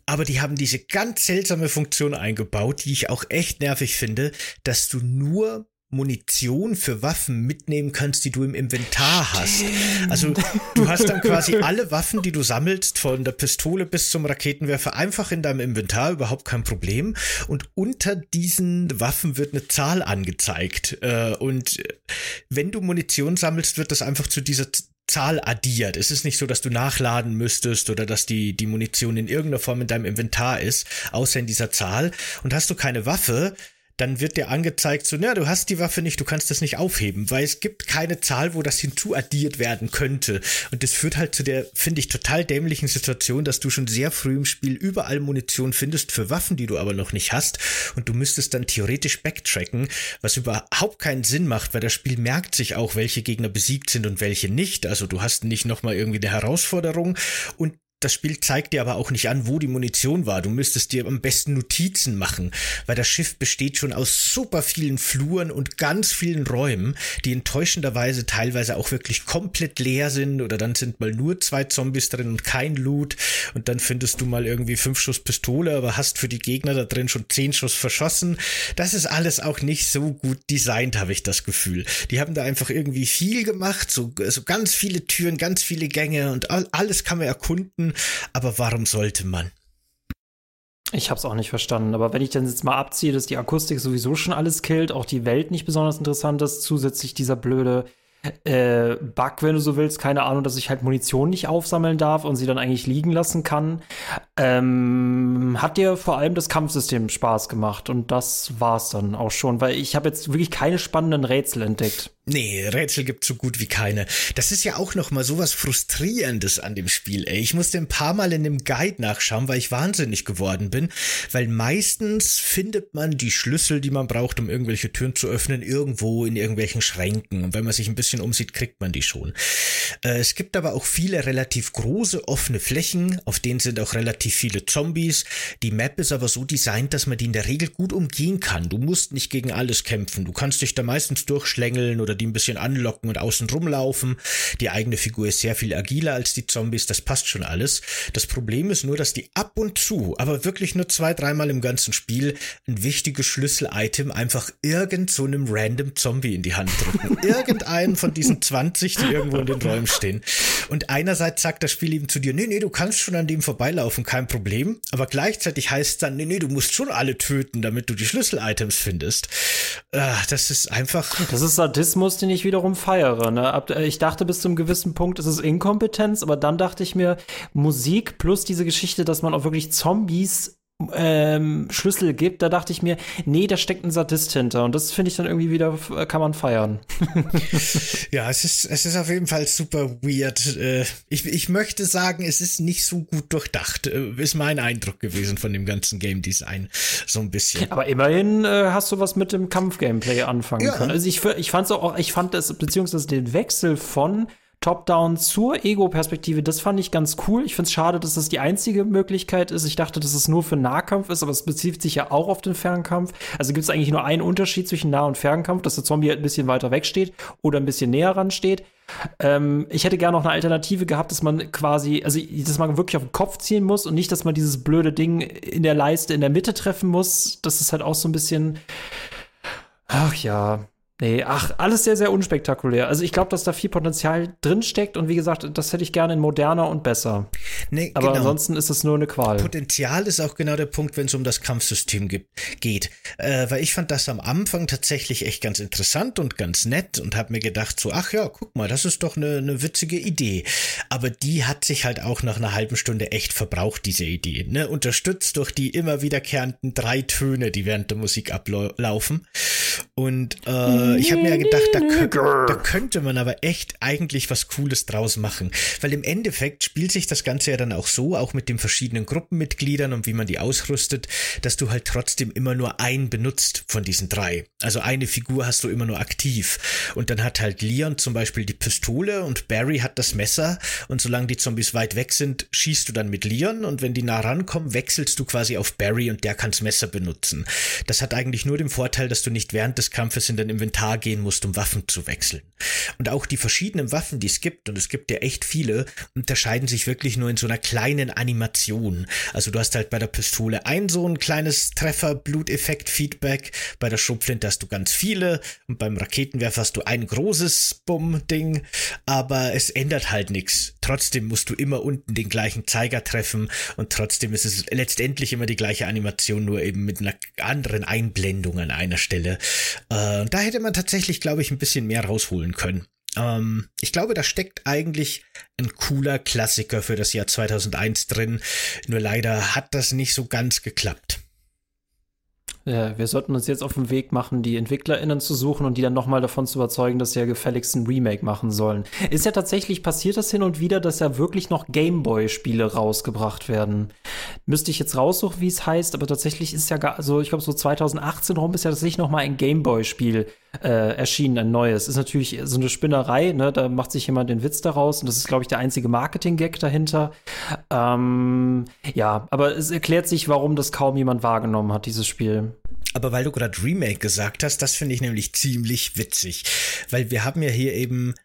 Aber die haben diese ganz seltsame Funktion eingebaut, die ich auch echt nervig finde, dass du nur Munition für Waffen mitnehmen kannst, die du im Inventar hast. Also du hast dann quasi alle Waffen, die du sammelst, von der Pistole bis zum Raketenwerfer, einfach in deinem Inventar, überhaupt kein Problem. Und unter diesen Waffen wird eine Zahl angezeigt. Äh, Und wenn du Munition sammelst, wird das einfach zu dieser Zahl addiert. Es ist nicht so, dass du nachladen müsstest oder dass die, die Munition in irgendeiner Form in deinem Inventar ist, außer in dieser Zahl. Und hast du keine Waffe, dann wird dir angezeigt, so, na, du hast die Waffe nicht, du kannst das nicht aufheben, weil es gibt keine Zahl, wo das hinzuaddiert werden könnte. Und das führt halt zu der, finde ich, total dämlichen Situation, dass du schon sehr früh im Spiel überall Munition findest für Waffen, die du aber noch nicht hast. Und du müsstest dann theoretisch backtracken, was überhaupt keinen Sinn macht, weil das Spiel merkt sich auch, welche Gegner besiegt sind und welche nicht. Also du hast nicht nochmal irgendwie eine Herausforderung. Und das Spiel zeigt dir aber auch nicht an, wo die Munition war. Du müsstest dir am besten Notizen machen, weil das Schiff besteht schon aus super vielen Fluren und ganz vielen Räumen, die enttäuschenderweise teilweise auch wirklich komplett leer sind oder dann sind mal nur zwei Zombies drin und kein Loot und dann findest du mal irgendwie fünf Schuss Pistole, aber hast für die Gegner da drin schon zehn Schuss verschossen. Das ist alles auch nicht so gut designt, habe ich das Gefühl. Die haben da einfach irgendwie viel gemacht, so, so ganz viele Türen, ganz viele Gänge und alles kann man erkunden aber warum sollte man? Ich habe es auch nicht verstanden. Aber wenn ich dann jetzt mal abziehe, dass die Akustik sowieso schon alles killt, auch die Welt nicht besonders interessant ist, zusätzlich dieser blöde äh, Bug, wenn du so willst, keine Ahnung, dass ich halt Munition nicht aufsammeln darf und sie dann eigentlich liegen lassen kann. Ähm, hat dir vor allem das Kampfsystem Spaß gemacht und das war's dann auch schon, weil ich habe jetzt wirklich keine spannenden Rätsel entdeckt. Nee, Rätsel gibt so gut wie keine. Das ist ja auch noch mal sowas frustrierendes an dem Spiel, ey. Ich musste ein paar Mal in dem Guide nachschauen, weil ich wahnsinnig geworden bin, weil meistens findet man die Schlüssel, die man braucht, um irgendwelche Türen zu öffnen, irgendwo in irgendwelchen Schränken. Und wenn man sich ein bisschen umsieht, kriegt man die schon. Äh, es gibt aber auch viele relativ große offene Flächen, auf denen sind auch relativ viele Zombies. Die Map ist aber so designt, dass man die in der Regel gut umgehen kann. Du musst nicht gegen alles kämpfen. Du kannst dich da meistens durchschlängeln oder die ein bisschen anlocken und außen rumlaufen. Die eigene Figur ist sehr viel agiler als die Zombies, das passt schon alles. Das Problem ist nur, dass die ab und zu, aber wirklich nur zwei, dreimal im ganzen Spiel, ein wichtiges Schlüssel-Item einfach irgend so einem random Zombie in die Hand drücken. Irgendeinen von diesen 20, die irgendwo in den Räumen stehen. Und einerseits sagt das Spiel eben zu dir, nee, nee, du kannst schon an dem vorbeilaufen, kein Problem. Aber gleichzeitig heißt es dann, nee, nee, du musst schon alle töten, damit du die Schlüssel-Items findest. Ah, das ist einfach. Das ist Sadismus Mechanismus, den ich wiederum feiere. Ne? Äh, ich dachte bis zum gewissen Punkt ist es Inkompetenz, aber dann dachte ich mir, Musik plus diese Geschichte, dass man auch wirklich Zombies ähm, Schlüssel gibt, da dachte ich mir, nee, da steckt ein Sadist hinter. Und das finde ich dann irgendwie wieder, äh, kann man feiern. ja, es ist, es ist auf jeden Fall super weird. Äh, ich, ich möchte sagen, es ist nicht so gut durchdacht. Äh, ist mein Eindruck gewesen von dem ganzen Game Design. So ein bisschen. Aber immerhin äh, hast du was mit dem Kampf-Gameplay anfangen ja. können. Also ich, ich fand auch, ich fand das, beziehungsweise den Wechsel von Top-Down zur Ego-Perspektive, das fand ich ganz cool. Ich finde es schade, dass das die einzige Möglichkeit ist. Ich dachte, dass es nur für Nahkampf ist, aber es bezieht sich ja auch auf den Fernkampf. Also gibt es eigentlich nur einen Unterschied zwischen Nah- und Fernkampf, dass der Zombie halt ein bisschen weiter weg steht oder ein bisschen näher ran steht. Ähm, ich hätte gerne noch eine Alternative gehabt, dass man quasi, also dass man wirklich auf den Kopf ziehen muss und nicht, dass man dieses blöde Ding in der Leiste in der Mitte treffen muss. Das ist halt auch so ein bisschen. Ach ja, Nee, ach, alles sehr, sehr unspektakulär. Also ich glaube, dass da viel Potenzial drin steckt und wie gesagt, das hätte ich gerne in moderner und besser. Nee, Aber genau. ansonsten ist es nur eine Qual. Potenzial ist auch genau der Punkt, wenn es um das Kampfsystem gibt, geht. Äh, weil ich fand das am Anfang tatsächlich echt ganz interessant und ganz nett und habe mir gedacht so, ach ja, guck mal, das ist doch eine, eine witzige Idee. Aber die hat sich halt auch nach einer halben Stunde echt verbraucht, diese Idee. Ne? Unterstützt durch die immer wiederkehrenden drei Töne, die während der Musik ablaufen. Und äh, ich habe mir gedacht, da, da, könnte man aber echt eigentlich was Cooles draus machen. Weil im Endeffekt spielt sich das Ganze ja dann auch so, auch mit den verschiedenen Gruppenmitgliedern und wie man die ausrüstet, dass du halt trotzdem immer nur einen benutzt von diesen drei. Also eine Figur hast du immer nur aktiv. Und dann hat halt Leon zum Beispiel die Pistole und Barry hat das Messer. Und solange die Zombies weit weg sind, schießt du dann mit Leon. Und wenn die nah rankommen, wechselst du quasi auf Barry und der kann's Messer benutzen. Das hat eigentlich nur den Vorteil, dass du nicht während des Kampfes in dein Inventar Inventar gehen musst, um Waffen zu wechseln. Und auch die verschiedenen Waffen, die es gibt, und es gibt ja echt viele, unterscheiden sich wirklich nur in so einer kleinen Animation. Also du hast halt bei der Pistole ein so ein kleines Treffer, Bluteffekt, Feedback, bei der Schrotflinte hast du ganz viele und beim Raketenwerfer hast du ein großes Bumm-Ding, aber es ändert halt nichts. Trotzdem musst du immer unten den gleichen Zeiger treffen und trotzdem ist es letztendlich immer die gleiche Animation, nur eben mit einer anderen Einblendung an einer Stelle. Äh, da hätte man tatsächlich, glaube ich, ein bisschen mehr rausholen können. Ähm, ich glaube, da steckt eigentlich ein cooler Klassiker für das Jahr 2001 drin. Nur leider hat das nicht so ganz geklappt. Ja, wir sollten uns jetzt auf den Weg machen, die EntwicklerInnen zu suchen und die dann nochmal davon zu überzeugen, dass sie ja gefälligst ein Remake machen sollen. Ist ja tatsächlich passiert das hin und wieder, dass ja wirklich noch Gameboy-Spiele rausgebracht werden. Müsste ich jetzt raussuchen, wie es heißt, aber tatsächlich ist ja gar, also ich glaube so 2018 rum ist ja tatsächlich noch mal ein Gameboy-Spiel äh, erschienen, ein neues. Ist natürlich so eine Spinnerei, ne? Da macht sich jemand den Witz daraus und das ist, glaube ich, der einzige Marketing-Gag dahinter. Ähm, ja, aber es erklärt sich, warum das kaum jemand wahrgenommen hat, dieses Spiel. Aber weil du gerade Remake gesagt hast, das finde ich nämlich ziemlich witzig. Weil wir haben ja hier eben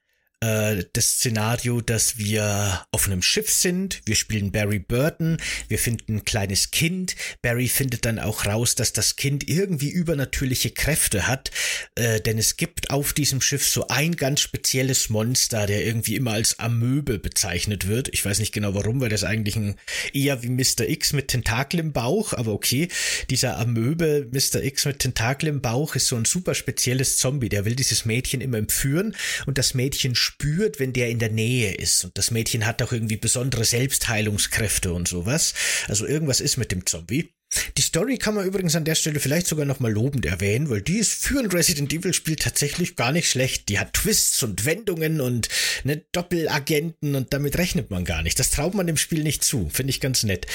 äh, das Szenario, dass wir auf einem Schiff sind. Wir spielen Barry Burton. Wir finden ein kleines Kind. Barry findet dann auch raus, dass das Kind irgendwie übernatürliche Kräfte hat. Äh, denn es gibt auf diesem Schiff so ein ganz spezielles Monster, der irgendwie immer als Amöbe bezeichnet wird. Ich weiß nicht genau warum, weil das eigentlich ein eher wie Mr. X mit Tentakel im Bauch. Aber okay, dieser Amöbe Mr. X mit Tentakel im Bauch ist so ein super spezielles Zombie. Der will dieses Mädchen immer entführen und das Mädchen spürt, wenn der in der Nähe ist. Und das Mädchen hat auch irgendwie besondere Selbstheilungskräfte und sowas. Also irgendwas ist mit dem Zombie. Die Story kann man übrigens an der Stelle vielleicht sogar nochmal lobend erwähnen, weil die ist für ein Resident Evil Spiel tatsächlich gar nicht schlecht. Die hat Twists und Wendungen und ne Doppelagenten und damit rechnet man gar nicht. Das traut man dem Spiel nicht zu. Finde ich ganz nett.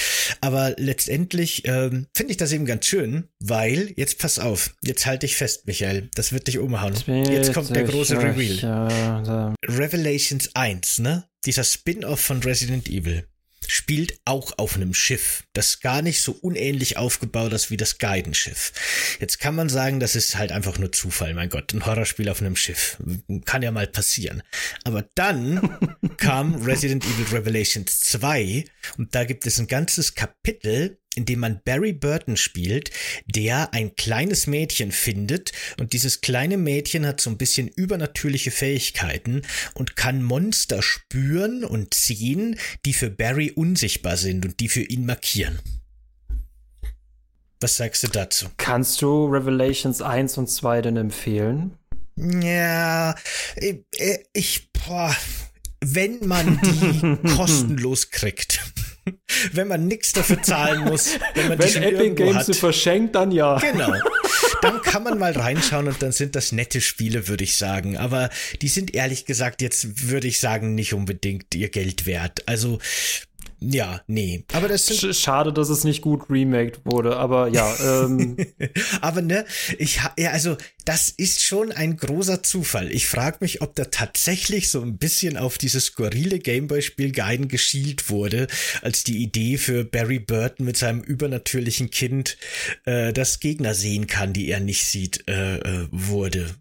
Aber letztendlich ähm, finde ich das eben ganz schön, weil, jetzt pass auf, jetzt halte ich fest, Michael, das wird dich umhauen. Jetzt kommt der große Reveal. Revelations 1, ne? Dieser Spin-off von Resident Evil spielt auch auf einem Schiff, das gar nicht so unähnlich aufgebaut ist wie das Guidenschiff. Jetzt kann man sagen, das ist halt einfach nur Zufall, mein Gott, ein Horrorspiel auf einem Schiff. Kann ja mal passieren. Aber dann kam Resident Evil Revelations 2 und da gibt es ein ganzes Kapitel, in dem man Barry Burton spielt, der ein kleines Mädchen findet und dieses kleine Mädchen hat so ein bisschen übernatürliche Fähigkeiten und kann Monster spüren und sehen, die für Barry unsichtbar sind und die für ihn markieren. Was sagst du dazu? Kannst du Revelations 1 und 2 denn empfehlen? Ja, ich, ich boah, wenn man die kostenlos kriegt. wenn man nichts dafür zahlen muss, wenn man wenn die Epic Games hat. sie verschenkt, dann ja. Genau. Dann kann man mal reinschauen und dann sind das nette Spiele, würde ich sagen. Aber die sind ehrlich gesagt jetzt, würde ich sagen, nicht unbedingt ihr Geld wert. Also ja, nee. Aber das sind Schade, dass es nicht gut remaked wurde, aber ja. Ähm. aber ne, ich ja, also das ist schon ein großer Zufall. Ich frage mich, ob da tatsächlich so ein bisschen auf dieses skurrile Gameboy-Spiel Guiden geschielt wurde, als die Idee für Barry Burton mit seinem übernatürlichen Kind äh, das Gegner sehen kann, die er nicht sieht, äh, äh, wurde.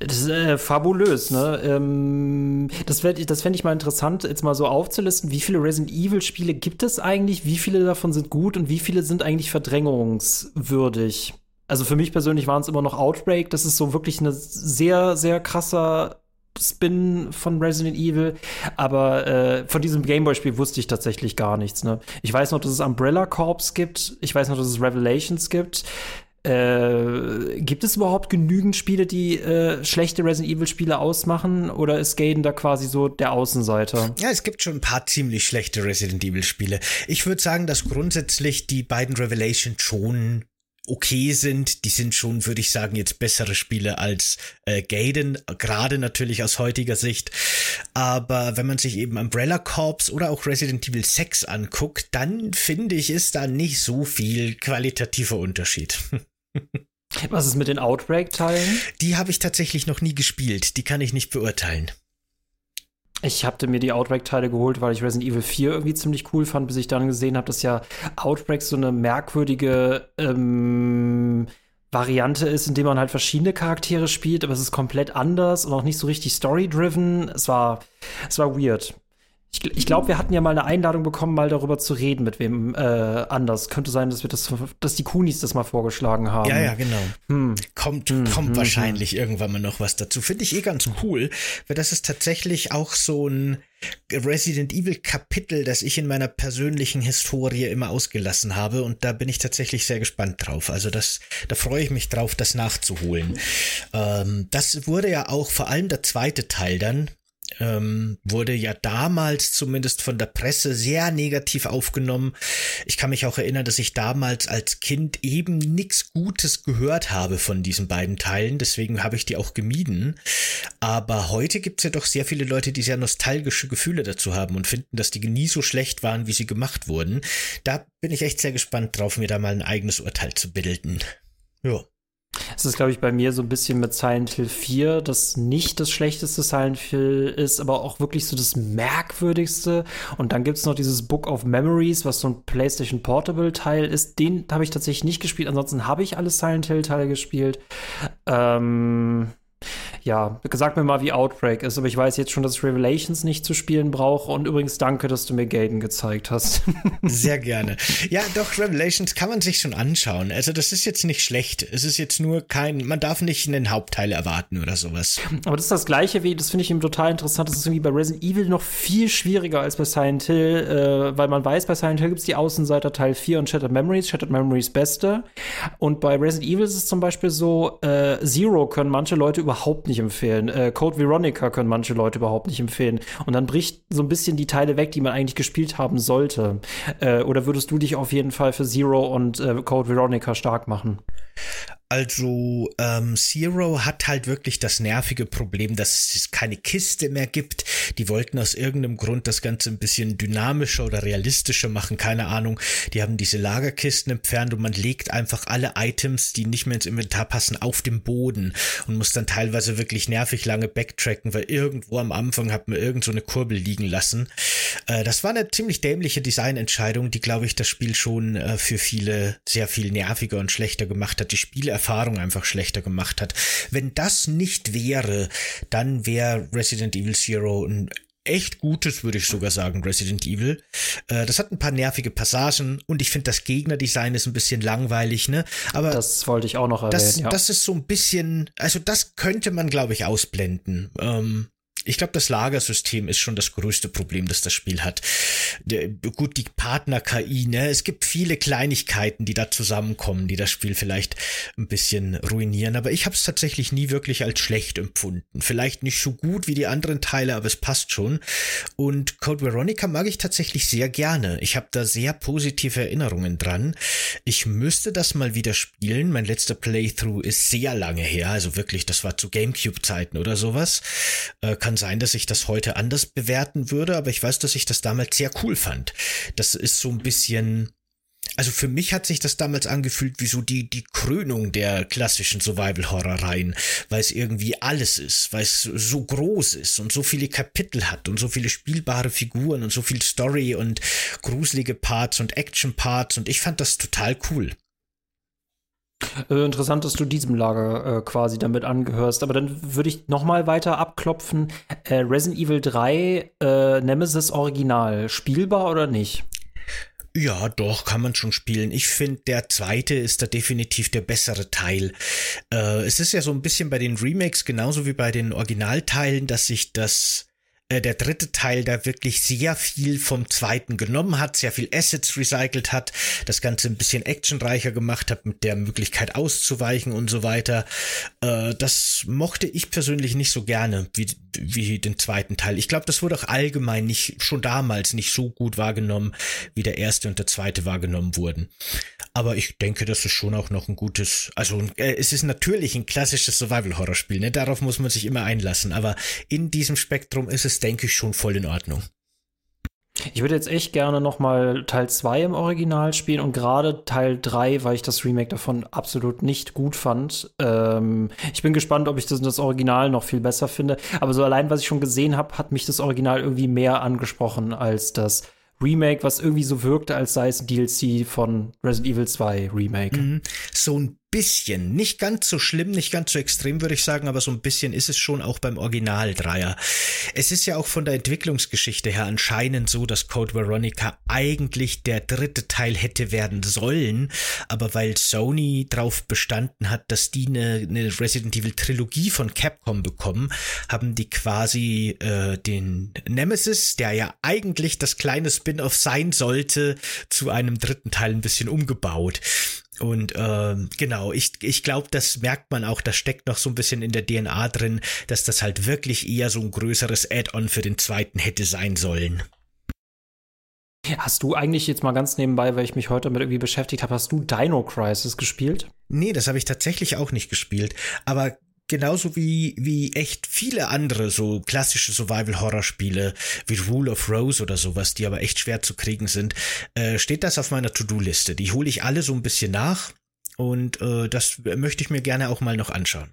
Das ist äh, fabulös, ne? Ähm, das fände das fänd ich mal interessant, jetzt mal so aufzulisten, wie viele Resident Evil-Spiele gibt es eigentlich, wie viele davon sind gut und wie viele sind eigentlich verdrängungswürdig. Also für mich persönlich waren es immer noch Outbreak, das ist so wirklich eine sehr, sehr krasser Spin von Resident Evil, aber äh, von diesem Gameboy-Spiel wusste ich tatsächlich gar nichts. Ne? Ich weiß noch, dass es Umbrella Corps gibt, ich weiß noch, dass es Revelations gibt. Äh, gibt es überhaupt genügend Spiele, die äh, schlechte Resident Evil Spiele ausmachen? Oder ist Gaiden da quasi so der Außenseiter? Ja, es gibt schon ein paar ziemlich schlechte Resident Evil Spiele. Ich würde sagen, dass grundsätzlich die beiden Revelations schon okay sind. Die sind schon, würde ich sagen, jetzt bessere Spiele als äh, Gaiden, gerade natürlich aus heutiger Sicht. Aber wenn man sich eben Umbrella Corps oder auch Resident Evil 6 anguckt, dann finde ich, ist da nicht so viel qualitativer Unterschied. Was ist mit den Outbreak-Teilen? Die habe ich tatsächlich noch nie gespielt. Die kann ich nicht beurteilen. Ich habe mir die Outbreak-Teile geholt, weil ich Resident Evil 4 irgendwie ziemlich cool fand, bis ich dann gesehen habe, dass ja Outbreak so eine merkwürdige ähm, Variante ist, in dem man halt verschiedene Charaktere spielt, aber es ist komplett anders und auch nicht so richtig story-driven. Es war, es war weird. Ich, ich glaube, wir hatten ja mal eine Einladung bekommen, mal darüber zu reden, mit wem äh, anders. Könnte sein, dass wir das, dass die Kunis das mal vorgeschlagen haben. Ja, ja, genau. Hm. Kommt, hm, kommt hm, wahrscheinlich hm. irgendwann mal noch was dazu. Finde ich eh ganz cool, weil das ist tatsächlich auch so ein Resident Evil Kapitel, das ich in meiner persönlichen Historie immer ausgelassen habe und da bin ich tatsächlich sehr gespannt drauf. Also das, da freue ich mich drauf, das nachzuholen. Ähm, das wurde ja auch vor allem der zweite Teil dann ähm, wurde ja damals zumindest von der Presse sehr negativ aufgenommen. Ich kann mich auch erinnern, dass ich damals als Kind eben nichts Gutes gehört habe von diesen beiden Teilen, deswegen habe ich die auch gemieden. Aber heute gibt es ja doch sehr viele Leute, die sehr nostalgische Gefühle dazu haben und finden, dass die nie so schlecht waren, wie sie gemacht wurden. Da bin ich echt sehr gespannt drauf, mir da mal ein eigenes Urteil zu bilden. Ja. Es ist, glaube ich, bei mir so ein bisschen mit Silent Hill 4, das nicht das schlechteste Silent Hill ist, aber auch wirklich so das merkwürdigste. Und dann gibt es noch dieses Book of Memories, was so ein PlayStation Portable-Teil ist. Den habe ich tatsächlich nicht gespielt. Ansonsten habe ich alle Silent Hill-Teile gespielt. Ähm, ja, sag mir mal, wie Outbreak ist, aber ich weiß jetzt schon, dass ich Revelations nicht zu spielen brauche. Und übrigens danke, dass du mir Gaiden gezeigt hast. Sehr gerne. Ja, doch, Revelations kann man sich schon anschauen. Also, das ist jetzt nicht schlecht. Es ist jetzt nur kein, man darf nicht einen Hauptteil erwarten oder sowas. Aber das ist das Gleiche wie, das finde ich eben total interessant. Das ist irgendwie bei Resident Evil noch viel schwieriger als bei Silent Hill, äh, weil man weiß, bei Silent Hill gibt es die Außenseiter Teil 4 und Shattered Memories. Shattered Memories beste. Und bei Resident Evil ist es zum Beispiel so, äh, Zero können manche Leute überhaupt nicht nicht empfehlen. Äh, Code Veronica können manche Leute überhaupt nicht empfehlen. Und dann bricht so ein bisschen die Teile weg, die man eigentlich gespielt haben sollte. Äh, oder würdest du dich auf jeden Fall für Zero und äh, Code Veronica stark machen? Also ähm, Zero hat halt wirklich das nervige Problem, dass es keine Kiste mehr gibt. Die wollten aus irgendeinem Grund das Ganze ein bisschen dynamischer oder realistischer machen, keine Ahnung. Die haben diese Lagerkisten entfernt und man legt einfach alle Items, die nicht mehr ins Inventar passen, auf den Boden und muss dann teilweise wirklich nervig lange backtracken, weil irgendwo am Anfang hat man irgend so eine Kurbel liegen lassen. Äh, das war eine ziemlich dämliche Designentscheidung, die, glaube ich, das Spiel schon äh, für viele sehr viel nerviger und schlechter gemacht hat. Die Spiele Erfahrung einfach schlechter gemacht hat. Wenn das nicht wäre, dann wäre Resident Evil Zero ein echt gutes, würde ich sogar sagen, Resident Evil. Äh, das hat ein paar nervige Passagen und ich finde das Gegnerdesign ist ein bisschen langweilig, ne? Aber das wollte ich auch noch erwähnen. Das, ja. das ist so ein bisschen, also das könnte man, glaube ich, ausblenden. Ähm, ich glaube, das Lagersystem ist schon das größte Problem, das das Spiel hat. Der, gut, die Partner-KI, ne? Es gibt viele Kleinigkeiten, die da zusammenkommen, die das Spiel vielleicht ein bisschen ruinieren. Aber ich habe es tatsächlich nie wirklich als schlecht empfunden. Vielleicht nicht so gut wie die anderen Teile, aber es passt schon. Und Code Veronica mag ich tatsächlich sehr gerne. Ich habe da sehr positive Erinnerungen dran. Ich müsste das mal wieder spielen. Mein letzter Playthrough ist sehr lange her. Also wirklich, das war zu GameCube-Zeiten oder sowas. Äh, kann sein, dass ich das heute anders bewerten würde, aber ich weiß, dass ich das damals sehr cool fand. Das ist so ein bisschen, also für mich hat sich das damals angefühlt wie so die, die Krönung der klassischen Survival-Horror-Reihen, weil es irgendwie alles ist, weil es so groß ist und so viele Kapitel hat und so viele spielbare Figuren und so viel Story und gruselige Parts und Action-Parts und ich fand das total cool. Äh, interessant, dass du diesem Lager äh, quasi damit angehörst. Aber dann würde ich noch mal weiter abklopfen. Äh, Resident Evil 3 äh, Nemesis Original, spielbar oder nicht? Ja, doch, kann man schon spielen. Ich finde, der zweite ist da definitiv der bessere Teil. Äh, es ist ja so ein bisschen bei den Remakes genauso wie bei den Originalteilen, dass sich das äh, der dritte Teil da wirklich sehr viel vom zweiten genommen hat, sehr viel Assets recycelt hat, das Ganze ein bisschen actionreicher gemacht hat, mit der Möglichkeit auszuweichen und so weiter. Äh, das mochte ich persönlich nicht so gerne wie, wie den zweiten Teil. Ich glaube, das wurde auch allgemein nicht, schon damals nicht so gut wahrgenommen, wie der erste und der zweite wahrgenommen wurden. Aber ich denke, das ist schon auch noch ein gutes, also äh, es ist natürlich ein klassisches Survival-Horror-Spiel, ne? Darauf muss man sich immer einlassen. Aber in diesem Spektrum ist es, denke ich, schon voll in Ordnung. Ich würde jetzt echt gerne noch mal Teil 2 im Original spielen und gerade Teil 3, weil ich das Remake davon absolut nicht gut fand. Ähm, ich bin gespannt, ob ich das, das, Original noch viel besser finde. Aber so allein, was ich schon gesehen habe, hat mich das Original irgendwie mehr angesprochen als das Remake, was irgendwie so wirkte, als sei es ein DLC von Resident Evil 2 Remake. Mhm. So ein bisschen, nicht ganz so schlimm, nicht ganz so extrem, würde ich sagen, aber so ein bisschen ist es schon auch beim Original Dreier. Es ist ja auch von der Entwicklungsgeschichte her anscheinend so, dass Code Veronica eigentlich der dritte Teil hätte werden sollen, aber weil Sony drauf bestanden hat, dass die eine, eine Resident Evil Trilogie von Capcom bekommen, haben die quasi äh, den Nemesis, der ja eigentlich das kleine Spin-off sein sollte, zu einem dritten Teil ein bisschen umgebaut. Und äh, genau, ich, ich glaube, das merkt man auch, das steckt noch so ein bisschen in der DNA drin, dass das halt wirklich eher so ein größeres Add-on für den zweiten hätte sein sollen. Hast du eigentlich jetzt mal ganz nebenbei, weil ich mich heute damit irgendwie beschäftigt habe, hast du Dino Crisis gespielt? Nee, das habe ich tatsächlich auch nicht gespielt. Aber genauso wie, wie echt viele andere so klassische Survival-Horror-Spiele wie Rule of Rose oder sowas, die aber echt schwer zu kriegen sind, äh, steht das auf meiner To-Do-Liste. Die hole ich alle so ein bisschen nach und äh, das möchte ich mir gerne auch mal noch anschauen.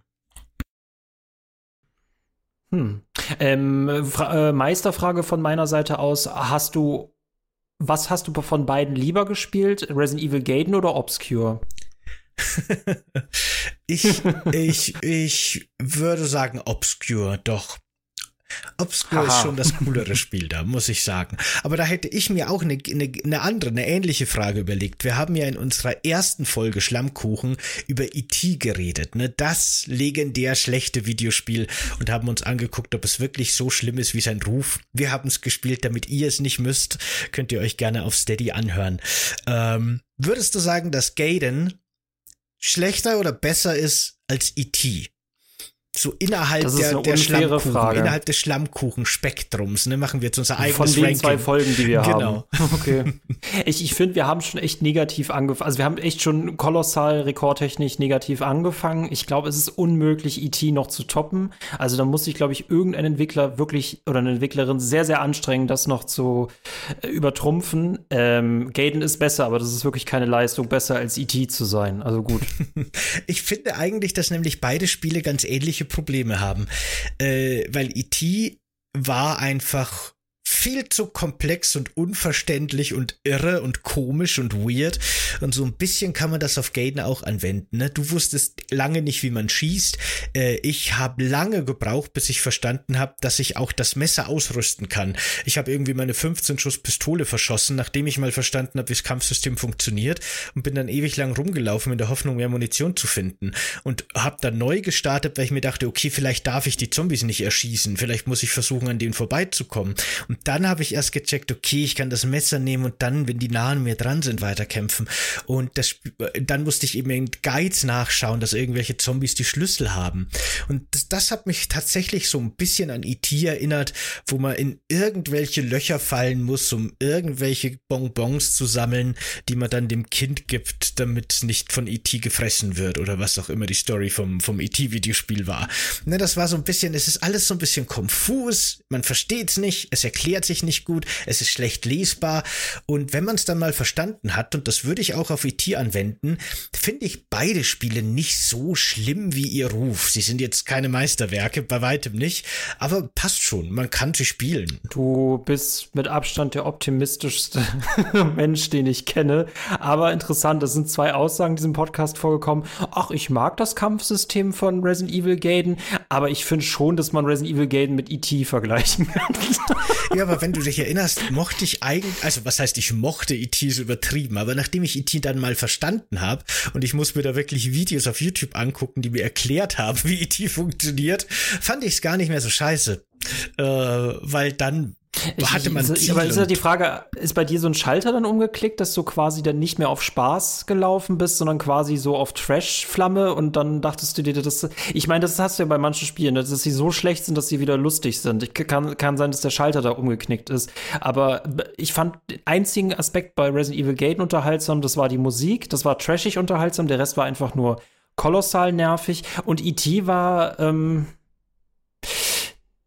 Hm. Ähm, äh, Meisterfrage von meiner Seite aus: Hast du, was hast du von beiden lieber gespielt? Resident Evil Gaiden oder Obscure? ich, ich, ich würde sagen Obscure, doch. Obscure Aha. ist schon das coolere Spiel da, muss ich sagen. Aber da hätte ich mir auch eine, eine, eine andere, eine ähnliche Frage überlegt. Wir haben ja in unserer ersten Folge Schlammkuchen über E.T. geredet, ne? Das legendär schlechte Videospiel und haben uns angeguckt, ob es wirklich so schlimm ist wie sein Ruf. Wir haben es gespielt, damit ihr es nicht müsst. Könnt ihr euch gerne auf Steady anhören. Ähm, würdest du sagen, dass Gaiden schlechter oder besser ist als E.T.? So innerhalb der, der Schlammkuchen, Frage. innerhalb des Schlammkuchen-Spektrums, ne, machen wir jetzt unser eigenes Von den Ranking. zwei Folgen, die wir genau. haben. Okay. Ich, ich finde, wir haben schon echt negativ angefangen. Also wir haben echt schon kolossal rekordtechnisch negativ angefangen. Ich glaube, es ist unmöglich, E.T. noch zu toppen. Also da muss sich, glaube ich, irgendein Entwickler wirklich oder eine Entwicklerin sehr, sehr anstrengen, das noch zu äh, übertrumpfen. Ähm, Gaiden ist besser, aber das ist wirklich keine Leistung, besser als E.T. zu sein. Also gut. ich finde eigentlich, dass nämlich beide Spiele ganz ähnliche Probleme haben. Äh, weil E.T. war einfach viel zu komplex und unverständlich und irre und komisch und weird. Und so ein bisschen kann man das auf Gaiden auch anwenden. Ne? Du wusstest lange nicht, wie man schießt. Äh, ich habe lange gebraucht, bis ich verstanden habe, dass ich auch das Messer ausrüsten kann. Ich habe irgendwie meine 15 Schuss Pistole verschossen, nachdem ich mal verstanden habe, wie das Kampfsystem funktioniert und bin dann ewig lang rumgelaufen in der Hoffnung, mehr Munition zu finden. Und habe dann neu gestartet, weil ich mir dachte, okay, vielleicht darf ich die Zombies nicht erschießen. Vielleicht muss ich versuchen, an denen vorbeizukommen. Und dann habe ich erst gecheckt, okay, ich kann das Messer nehmen und dann, wenn die nah an mir dran sind, weiterkämpfen. Und das, dann musste ich eben in Guides nachschauen, dass irgendwelche Zombies die Schlüssel haben. Und das, das hat mich tatsächlich so ein bisschen an E.T. erinnert, wo man in irgendwelche Löcher fallen muss, um irgendwelche Bonbons zu sammeln, die man dann dem Kind gibt, damit nicht von E.T. gefressen wird oder was auch immer die Story vom, vom E.T.-Videospiel war. Ne, das war so ein bisschen, es ist alles so ein bisschen konfus, man versteht es nicht, es erklärt erklärt sich nicht gut, es ist schlecht lesbar und wenn man es dann mal verstanden hat, und das würde ich auch auf IT anwenden, finde ich beide Spiele nicht so schlimm wie ihr Ruf. Sie sind jetzt keine Meisterwerke, bei weitem nicht, aber passt schon, man kann sie spielen. Du bist mit Abstand der optimistischste Mensch, den ich kenne, aber interessant, es sind zwei Aussagen in diesem Podcast vorgekommen. Ach, ich mag das Kampfsystem von Resident Evil Gaiden, aber ich finde schon, dass man Resident Evil Gaiden mit E.T. vergleichen kann. Ja, aber wenn du dich erinnerst, mochte ich eigentlich, also was heißt, ich mochte E.T. so übertrieben, aber nachdem ich E.T. dann mal verstanden habe und ich muss mir da wirklich Videos auf YouTube angucken, die mir erklärt haben, wie E.T. funktioniert, fand ich es gar nicht mehr so scheiße. Äh, weil dann ich, hatte man Ziel aber ist ja die Frage, ist bei dir so ein Schalter dann umgeklickt, dass du quasi dann nicht mehr auf Spaß gelaufen bist, sondern quasi so auf Trash-Flamme und dann dachtest du dir, das, ich meine, das hast du ja bei manchen Spielen, dass sie so schlecht sind, dass sie wieder lustig sind. Ich, kann, kann sein, dass der Schalter da umgeknickt ist. Aber ich fand den einzigen Aspekt bei Resident Evil Gate unterhaltsam, das war die Musik, das war trashig unterhaltsam, der Rest war einfach nur kolossal nervig und E.T. war, ähm,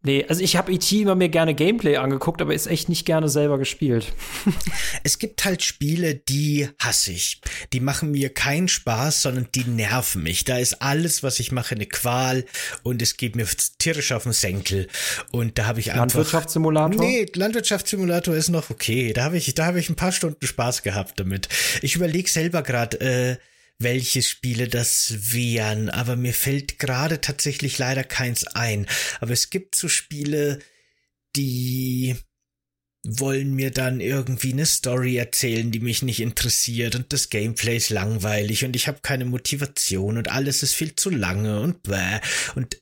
Nee, also ich habe E.T. immer mir gerne Gameplay angeguckt, aber ist echt nicht gerne selber gespielt. es gibt halt Spiele, die hasse ich. Die machen mir keinen Spaß, sondern die nerven mich. Da ist alles, was ich mache, eine Qual und es geht mir tierisch auf den Senkel. Und da habe ich einfach. Landwirtschaftssimulator? Nee, Landwirtschaftssimulator ist noch okay. Da habe ich, da habe ich ein paar Stunden Spaß gehabt damit. Ich überlege selber gerade, äh, welche Spiele das wären, aber mir fällt gerade tatsächlich leider keins ein. Aber es gibt so Spiele, die wollen mir dann irgendwie eine Story erzählen, die mich nicht interessiert und das Gameplay ist langweilig und ich habe keine Motivation und alles ist viel zu lange und bäh. Und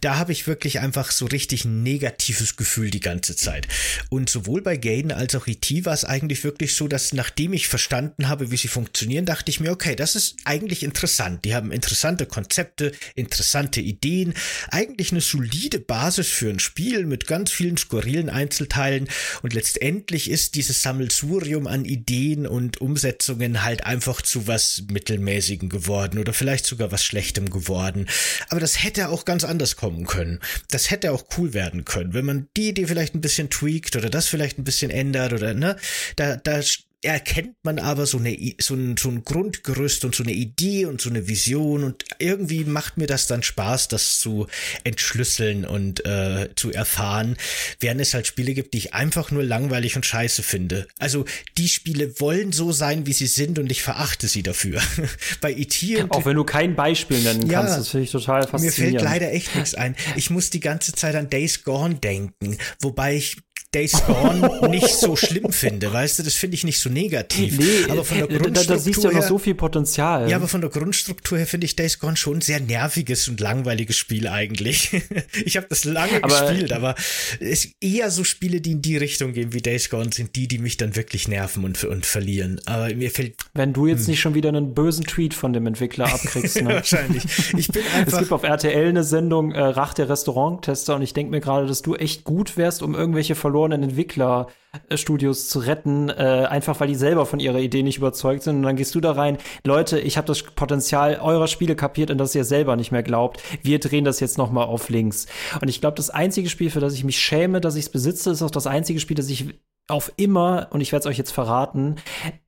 da habe ich wirklich einfach so richtig ein negatives Gefühl die ganze Zeit. Und sowohl bei Gaiden als auch E.T. war es eigentlich wirklich so, dass nachdem ich verstanden habe, wie sie funktionieren, dachte ich mir, okay, das ist eigentlich interessant. Die haben interessante Konzepte, interessante Ideen, eigentlich eine solide Basis für ein Spiel mit ganz vielen skurrilen Einzelteilen und letztendlich ist dieses Sammelsurium an Ideen und Umsetzungen halt einfach zu was Mittelmäßigen geworden oder vielleicht sogar was Schlechtem geworden. Aber das hätte auch ganz anders kommen können. Das hätte auch cool werden können, wenn man die Idee vielleicht ein bisschen tweakt oder das vielleicht ein bisschen ändert oder ne, da, da erkennt man aber so, eine, so, ein, so ein Grundgerüst und so eine Idee und so eine Vision und irgendwie macht mir das dann Spaß, das zu entschlüsseln und äh, zu erfahren, während es halt Spiele gibt, die ich einfach nur langweilig und scheiße finde. Also die Spiele wollen so sein, wie sie sind und ich verachte sie dafür. Bei E.T. Auch wenn du kein Beispiel nennen ja, kannst, das finde ich total faszinierend. Mir fällt leider echt nichts ein. Ich muss die ganze Zeit an Days Gone denken, wobei ich Days Gone nicht so schlimm finde, weißt du, das finde ich nicht so negativ. Nee, aber von der Grundstruktur da, da siehst du ja noch so viel Potenzial. Ja, aber von der Grundstruktur her finde ich Days Gone schon ein sehr nerviges und langweiliges Spiel eigentlich. ich habe das lange aber, gespielt, aber es eher so Spiele, die in die Richtung gehen wie Days Gone, sind die, die mich dann wirklich nerven und, und verlieren. Aber mir fällt. Wenn du jetzt hm. nicht schon wieder einen bösen Tweet von dem Entwickler abkriegst, ne? Wahrscheinlich. Ich bin einfach. es gibt auf RTL eine Sendung, äh, Rach der Restauranttester, und ich denke mir gerade, dass du echt gut wärst, um irgendwelche verlorenen verlorenen Entwicklerstudios zu retten, äh, einfach weil die selber von ihrer Idee nicht überzeugt sind. Und dann gehst du da rein, Leute, ich habe das Potenzial eurer Spiele kapiert, an das ihr selber nicht mehr glaubt. Wir drehen das jetzt noch mal auf links. Und ich glaube, das einzige Spiel, für das ich mich schäme, dass ich es besitze, ist auch das einzige Spiel, das ich auf immer, und ich werde es euch jetzt verraten,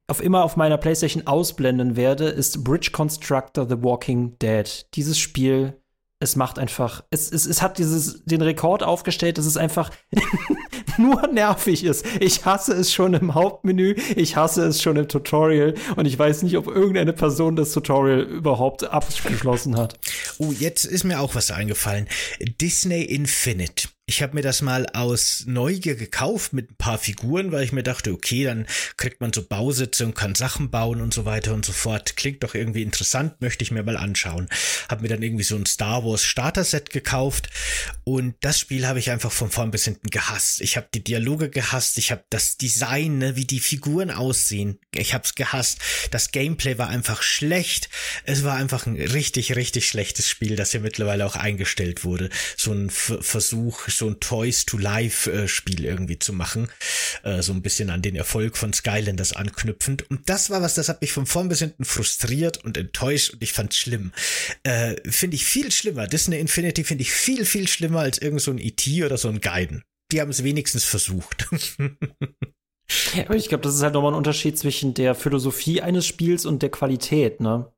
auf immer auf meiner PlayStation ausblenden werde, ist Bridge Constructor The Walking Dead. Dieses Spiel es macht einfach, es, es, es hat dieses, den Rekord aufgestellt, dass es einfach nur nervig ist. Ich hasse es schon im Hauptmenü, ich hasse es schon im Tutorial und ich weiß nicht, ob irgendeine Person das Tutorial überhaupt abgeschlossen hat. Oh, jetzt ist mir auch was eingefallen. Disney Infinite. Ich habe mir das mal aus Neugier gekauft mit ein paar Figuren, weil ich mir dachte, okay, dann kriegt man so Bausitze und kann Sachen bauen und so weiter und so fort. Klingt doch irgendwie interessant, möchte ich mir mal anschauen. Hab mir dann irgendwie so ein Star Wars Starter-Set gekauft und das Spiel habe ich einfach von vorn bis hinten gehasst. Ich habe die Dialoge gehasst, ich habe das Design, ne, wie die Figuren aussehen. Ich habe es gehasst. Das Gameplay war einfach schlecht. Es war einfach ein richtig, richtig schlechtes Spiel, das ja mittlerweile auch eingestellt wurde. So ein Versuch, so ein Toys to Life äh, Spiel irgendwie zu machen. Äh, so ein bisschen an den Erfolg von Skylanders anknüpfend. Und das war was, das hat mich von vorn bis hinten frustriert und enttäuscht und ich fand's schlimm. Äh, finde ich viel schlimmer. Disney Infinity finde ich viel, viel schlimmer als irgend so ein E.T. oder so ein Gaiden. Die haben es wenigstens versucht. Ich glaube, das ist halt nochmal ein Unterschied zwischen der Philosophie eines Spiels und der Qualität, ne?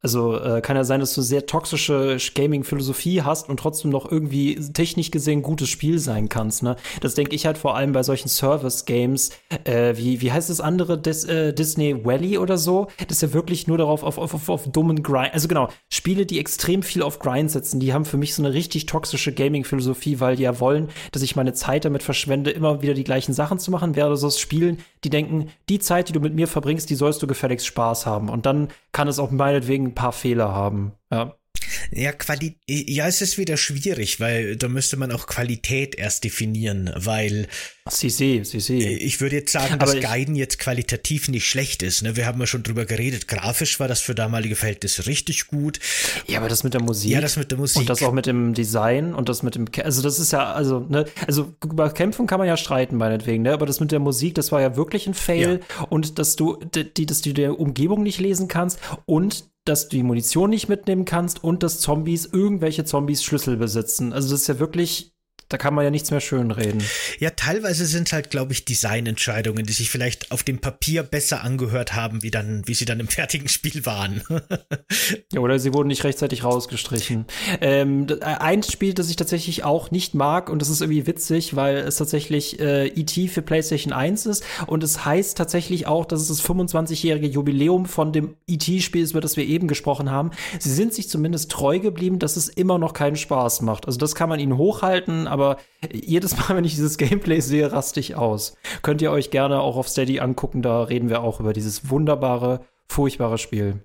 Also äh, kann ja sein, dass du sehr toxische Gaming-Philosophie hast und trotzdem noch irgendwie technisch gesehen gutes Spiel sein kannst. Ne? Das denke ich halt vor allem bei solchen Service-Games, äh, wie, wie heißt das andere, Dis, äh, Disney Valley oder so, das ist ja wirklich nur darauf auf, auf, auf, auf dummen Grind. Also genau, Spiele, die extrem viel auf Grind setzen, die haben für mich so eine richtig toxische Gaming-Philosophie, weil die ja wollen, dass ich meine Zeit damit verschwende, immer wieder die gleichen Sachen zu machen, während so Spielen, die denken, die Zeit, die du mit mir verbringst, die sollst du gefälligst Spaß haben. Und dann kann es auch meinetwegen ein paar Fehler haben. Ja. Ja, Quali ja, es ist wieder schwierig, weil da müsste man auch Qualität erst definieren, weil Sie, sie, sie, sie. Ich würde jetzt sagen, dass Guiden jetzt qualitativ nicht schlecht ist. Ne? Wir haben ja schon drüber geredet. Grafisch war das für damalige Verhältnisse richtig gut. Ja, aber das mit der Musik. Ja, das mit der Musik. Und das auch mit dem Design und das mit dem, also das ist ja, also, ne, also über Kämpfen kann man ja streiten, meinetwegen, ne? Aber das mit der Musik, das war ja wirklich ein Fail. Ja. Und dass du, die, dass du der Umgebung nicht lesen kannst und dass du die Munition nicht mitnehmen kannst und dass Zombies, irgendwelche Zombies Schlüssel besitzen. Also das ist ja wirklich da kann man ja nichts mehr schönreden. Ja, teilweise sind es halt, glaube ich, Designentscheidungen, die sich vielleicht auf dem Papier besser angehört haben, wie dann, wie sie dann im fertigen Spiel waren. ja, oder sie wurden nicht rechtzeitig rausgestrichen. Ähm, ein Spiel, das ich tatsächlich auch nicht mag, und das ist irgendwie witzig, weil es tatsächlich äh, E.T. für PlayStation 1 ist und es heißt tatsächlich auch, dass es das 25-jährige Jubiläum von dem E.T.-Spiel ist, über das wir eben gesprochen haben. Sie sind sich zumindest treu geblieben, dass es immer noch keinen Spaß macht. Also das kann man ihnen hochhalten, aber aber jedes Mal, wenn ich dieses Gameplay sehe, raste ich aus. Könnt ihr euch gerne auch auf Steady angucken, da reden wir auch über dieses wunderbare, furchtbare Spiel.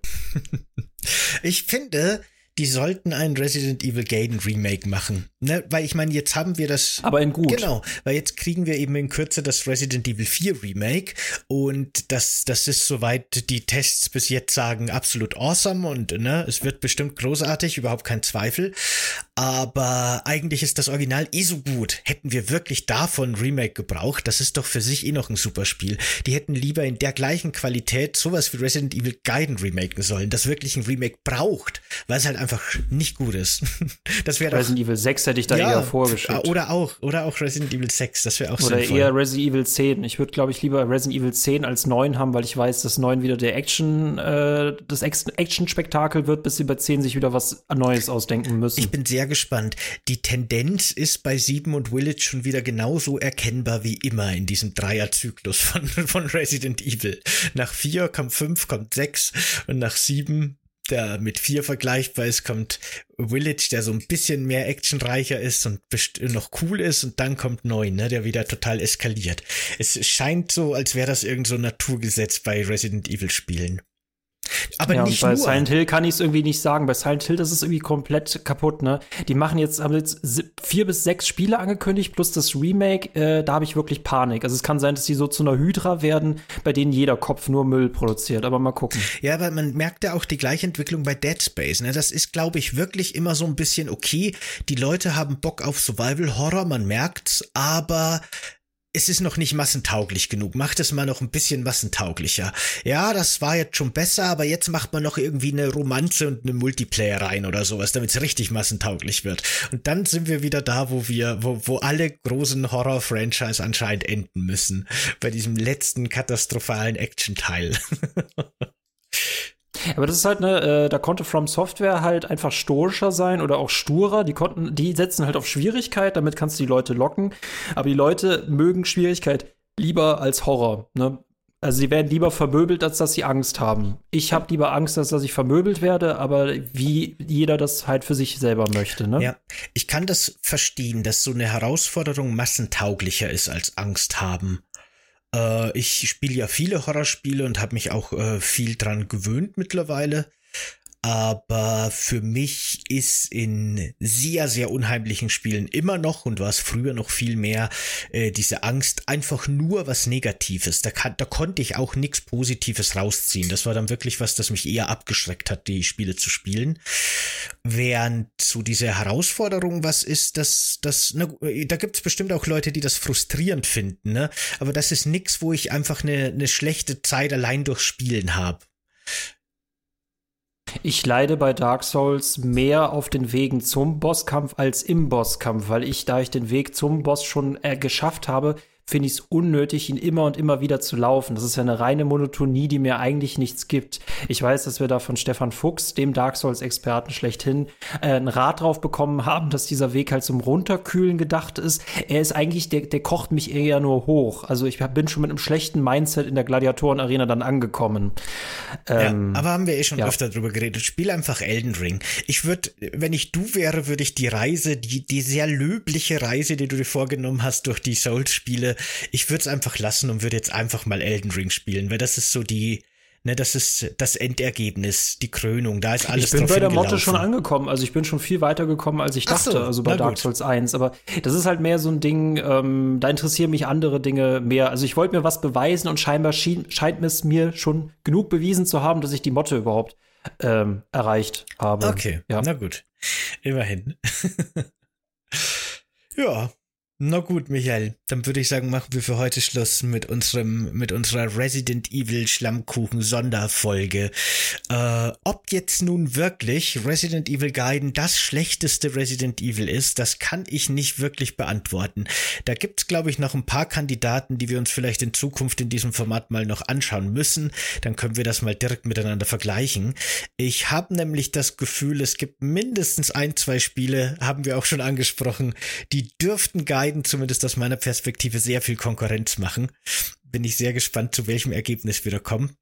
ich finde, die sollten ein Resident Evil Gaiden Remake machen. Ne? Weil ich meine, jetzt haben wir das. Aber in gut. Genau, weil jetzt kriegen wir eben in Kürze das Resident Evil 4 Remake und das, das ist soweit die Tests bis jetzt sagen absolut awesome und ne, es wird bestimmt großartig, überhaupt kein Zweifel. Aber eigentlich ist das Original eh so gut. Hätten wir wirklich davon Remake gebraucht, das ist doch für sich eh noch ein super Spiel. Die hätten lieber in der gleichen Qualität sowas wie Resident Evil Gaiden remaken sollen, das wirklich ein Remake braucht, weil es halt einfach nicht gut ist. Das wäre Resident Evil 6 hätte ich da ja, eher vorgestellt. Oder auch, oder auch Resident Evil 6, das wäre auch Oder sinnvoll. eher Resident Evil 10. Ich würde, glaube ich, lieber Resident Evil 10 als 9 haben, weil ich weiß, dass 9 wieder der Action, äh, das Action-Spektakel wird, bis sie bei 10 sich wieder was Neues ausdenken müssen. Ich bin sehr gespannt. Die Tendenz ist bei 7 und Village schon wieder genauso erkennbar wie immer in diesem Dreierzyklus von, von Resident Evil. Nach 4 kommt 5, kommt 6 und nach 7 der mit vier vergleichbar ist, kommt Village, der so ein bisschen mehr actionreicher ist und noch cool ist und dann kommt neun, ne, der wieder total eskaliert. Es scheint so, als wäre das irgend so ein Naturgesetz bei Resident Evil Spielen. Aber ja, nicht bei nur. Silent Hill kann ich es irgendwie nicht sagen. Bei Silent Hill, das ist irgendwie komplett kaputt, ne? Die machen jetzt, haben jetzt vier bis sechs Spiele angekündigt, plus das Remake, äh, da habe ich wirklich Panik. Also es kann sein, dass die so zu einer Hydra werden, bei denen jeder Kopf nur Müll produziert. Aber mal gucken. Ja, aber man merkt ja auch die gleiche Entwicklung bei Dead Space, ne? Das ist, glaube ich, wirklich immer so ein bisschen okay. Die Leute haben Bock auf Survival Horror, man merkt's, aber es ist noch nicht massentauglich genug. Macht es mal noch ein bisschen massentauglicher. Ja, das war jetzt schon besser, aber jetzt macht man noch irgendwie eine Romanze und eine Multiplayer rein oder sowas, damit es richtig massentauglich wird. Und dann sind wir wieder da, wo wir, wo, wo alle großen Horror-Franchise anscheinend enden müssen. Bei diesem letzten katastrophalen Action-Teil. Aber das ist halt, ne, äh, da konnte From Software halt einfach stoischer sein oder auch sturer. Die konnten, die setzen halt auf Schwierigkeit, damit kannst du die Leute locken. Aber die Leute mögen Schwierigkeit lieber als Horror, ne? Also sie werden lieber vermöbelt, als dass sie Angst haben. Ich habe lieber Angst, als dass ich vermöbelt werde, aber wie jeder das halt für sich selber möchte, ne? Ja, ich kann das verstehen, dass so eine Herausforderung massentauglicher ist als Angst haben. Äh, ich spiele ja viele Horrorspiele und habe mich auch äh, viel dran gewöhnt mittlerweile aber für mich ist in sehr, sehr unheimlichen Spielen immer noch und war es früher noch viel mehr äh, diese Angst einfach nur was Negatives. Da, kann, da konnte ich auch nichts Positives rausziehen. Das war dann wirklich was, das mich eher abgeschreckt hat, die Spiele zu spielen. Während so diese Herausforderung was ist, dass das, na, da gibt es bestimmt auch Leute, die das frustrierend finden, ne? Aber das ist nix, wo ich einfach eine, eine schlechte Zeit allein durch Spielen habe. Ich leide bei Dark Souls mehr auf den Wegen zum Bosskampf als im Bosskampf, weil ich, da ich den Weg zum Boss schon äh, geschafft habe, finde ich es unnötig, ihn immer und immer wieder zu laufen. Das ist ja eine reine Monotonie, die mir eigentlich nichts gibt. Ich weiß, dass wir da von Stefan Fuchs, dem Dark Souls-Experten schlechthin, äh, einen Rat drauf bekommen haben, dass dieser Weg halt zum Runterkühlen gedacht ist. Er ist eigentlich, der, der kocht mich eher nur hoch. Also ich bin schon mit einem schlechten Mindset in der Gladiatoren-Arena dann angekommen. Ähm, ja, aber haben wir eh schon ja. öfter drüber geredet. Spiel einfach Elden Ring. Ich würde, wenn ich du wäre, würde ich die Reise, die, die sehr löbliche Reise, die du dir vorgenommen hast durch die Souls-Spiele, ich würde es einfach lassen und würde jetzt einfach mal Elden Ring spielen, weil das ist so die, ne, das ist das Endergebnis, die Krönung, da ist alles Ich bin bei der Motte schon angekommen, also ich bin schon viel weiter gekommen, als ich dachte, so, also bei Dark Souls 1, aber das ist halt mehr so ein Ding, ähm, da interessieren mich andere Dinge mehr. Also ich wollte mir was beweisen und scheinbar schien, scheint es mir schon genug bewiesen zu haben, dass ich die Motte überhaupt ähm, erreicht habe. Okay, ja. na gut, immerhin. ja, na gut, Michael, dann würde ich sagen, machen wir für heute Schluss mit unserem, mit unserer Resident Evil Schlammkuchen Sonderfolge. Äh, ob jetzt nun wirklich Resident Evil Gaiden das schlechteste Resident Evil ist, das kann ich nicht wirklich beantworten. Da gibt's, glaube ich, noch ein paar Kandidaten, die wir uns vielleicht in Zukunft in diesem Format mal noch anschauen müssen. Dann können wir das mal direkt miteinander vergleichen. Ich habe nämlich das Gefühl, es gibt mindestens ein, zwei Spiele, haben wir auch schon angesprochen, die dürften Gaiden beiden zumindest aus meiner Perspektive sehr viel Konkurrenz machen. Bin ich sehr gespannt, zu welchem Ergebnis wir da kommen.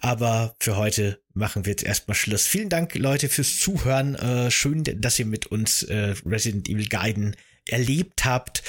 Aber für heute machen wir jetzt erstmal Schluss. Vielen Dank, Leute, fürs Zuhören. Äh, schön, dass ihr mit uns äh, Resident Evil Guiden erlebt habt.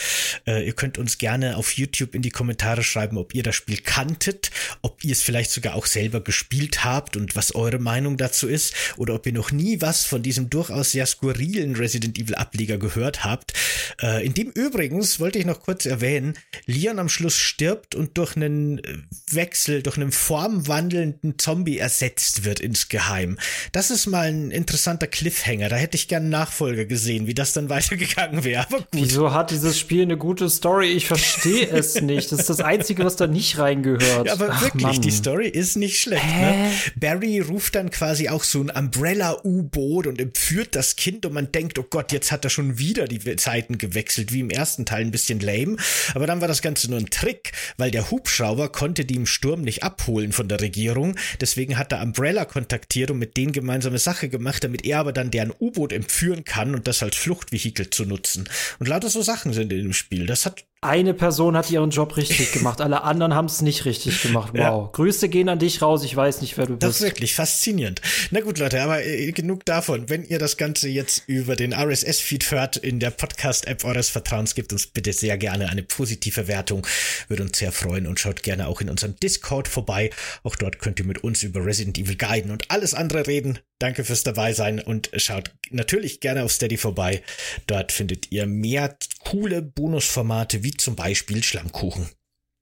Äh, ihr könnt uns gerne auf YouTube in die Kommentare schreiben, ob ihr das Spiel kanntet, ob ihr es vielleicht sogar auch selber gespielt habt und was eure Meinung dazu ist oder ob ihr noch nie was von diesem durchaus sehr skurrilen Resident Evil Ableger gehört habt. Äh, in dem übrigens wollte ich noch kurz erwähnen, Leon am Schluss stirbt und durch einen Wechsel, durch einen formwandelnden Zombie ersetzt wird insgeheim. Das ist mal ein interessanter Cliffhanger. Da hätte ich gerne Nachfolger gesehen, wie das dann weitergegangen wäre. Aber Wieso hat dieses Spiel eine gute Story? Ich verstehe es nicht. Das ist das Einzige, was da nicht reingehört. Ja, aber Ach, wirklich, Mann. die Story ist nicht schlecht. Ne? Barry ruft dann quasi auch so ein Umbrella-U-Boot und entführt das Kind und man denkt, oh Gott, jetzt hat er schon wieder die Zeiten gewechselt, wie im ersten Teil ein bisschen lame. Aber dann war das Ganze nur ein Trick, weil der Hubschrauber konnte die im Sturm nicht abholen von der Regierung. Deswegen hat er Umbrella kontaktiert und mit denen gemeinsame Sache gemacht, damit er aber dann deren U-Boot entführen kann und das als Fluchtvehikel zu nutzen. Und lauter so Sachen sind in dem Spiel. Das hat Eine Person hat ihren Job richtig gemacht, alle anderen haben es nicht richtig gemacht. Wow. Ja. Grüße gehen an dich raus, ich weiß nicht, wer du Das bist. ist wirklich faszinierend. Na gut, Leute, aber äh, genug davon. Wenn ihr das Ganze jetzt über den RSS-Feed hört, in der Podcast-App eures Vertrauens, gebt uns bitte sehr gerne eine positive Wertung. Würde uns sehr freuen und schaut gerne auch in unserem Discord vorbei. Auch dort könnt ihr mit uns über Resident Evil Guiden und alles andere reden. Danke fürs dabei sein und schaut natürlich gerne auf Steady vorbei. Dort findet ihr mehr coole Bonusformate wie zum Beispiel Schlammkuchen.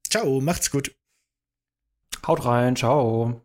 Ciao, macht's gut. Haut rein, ciao.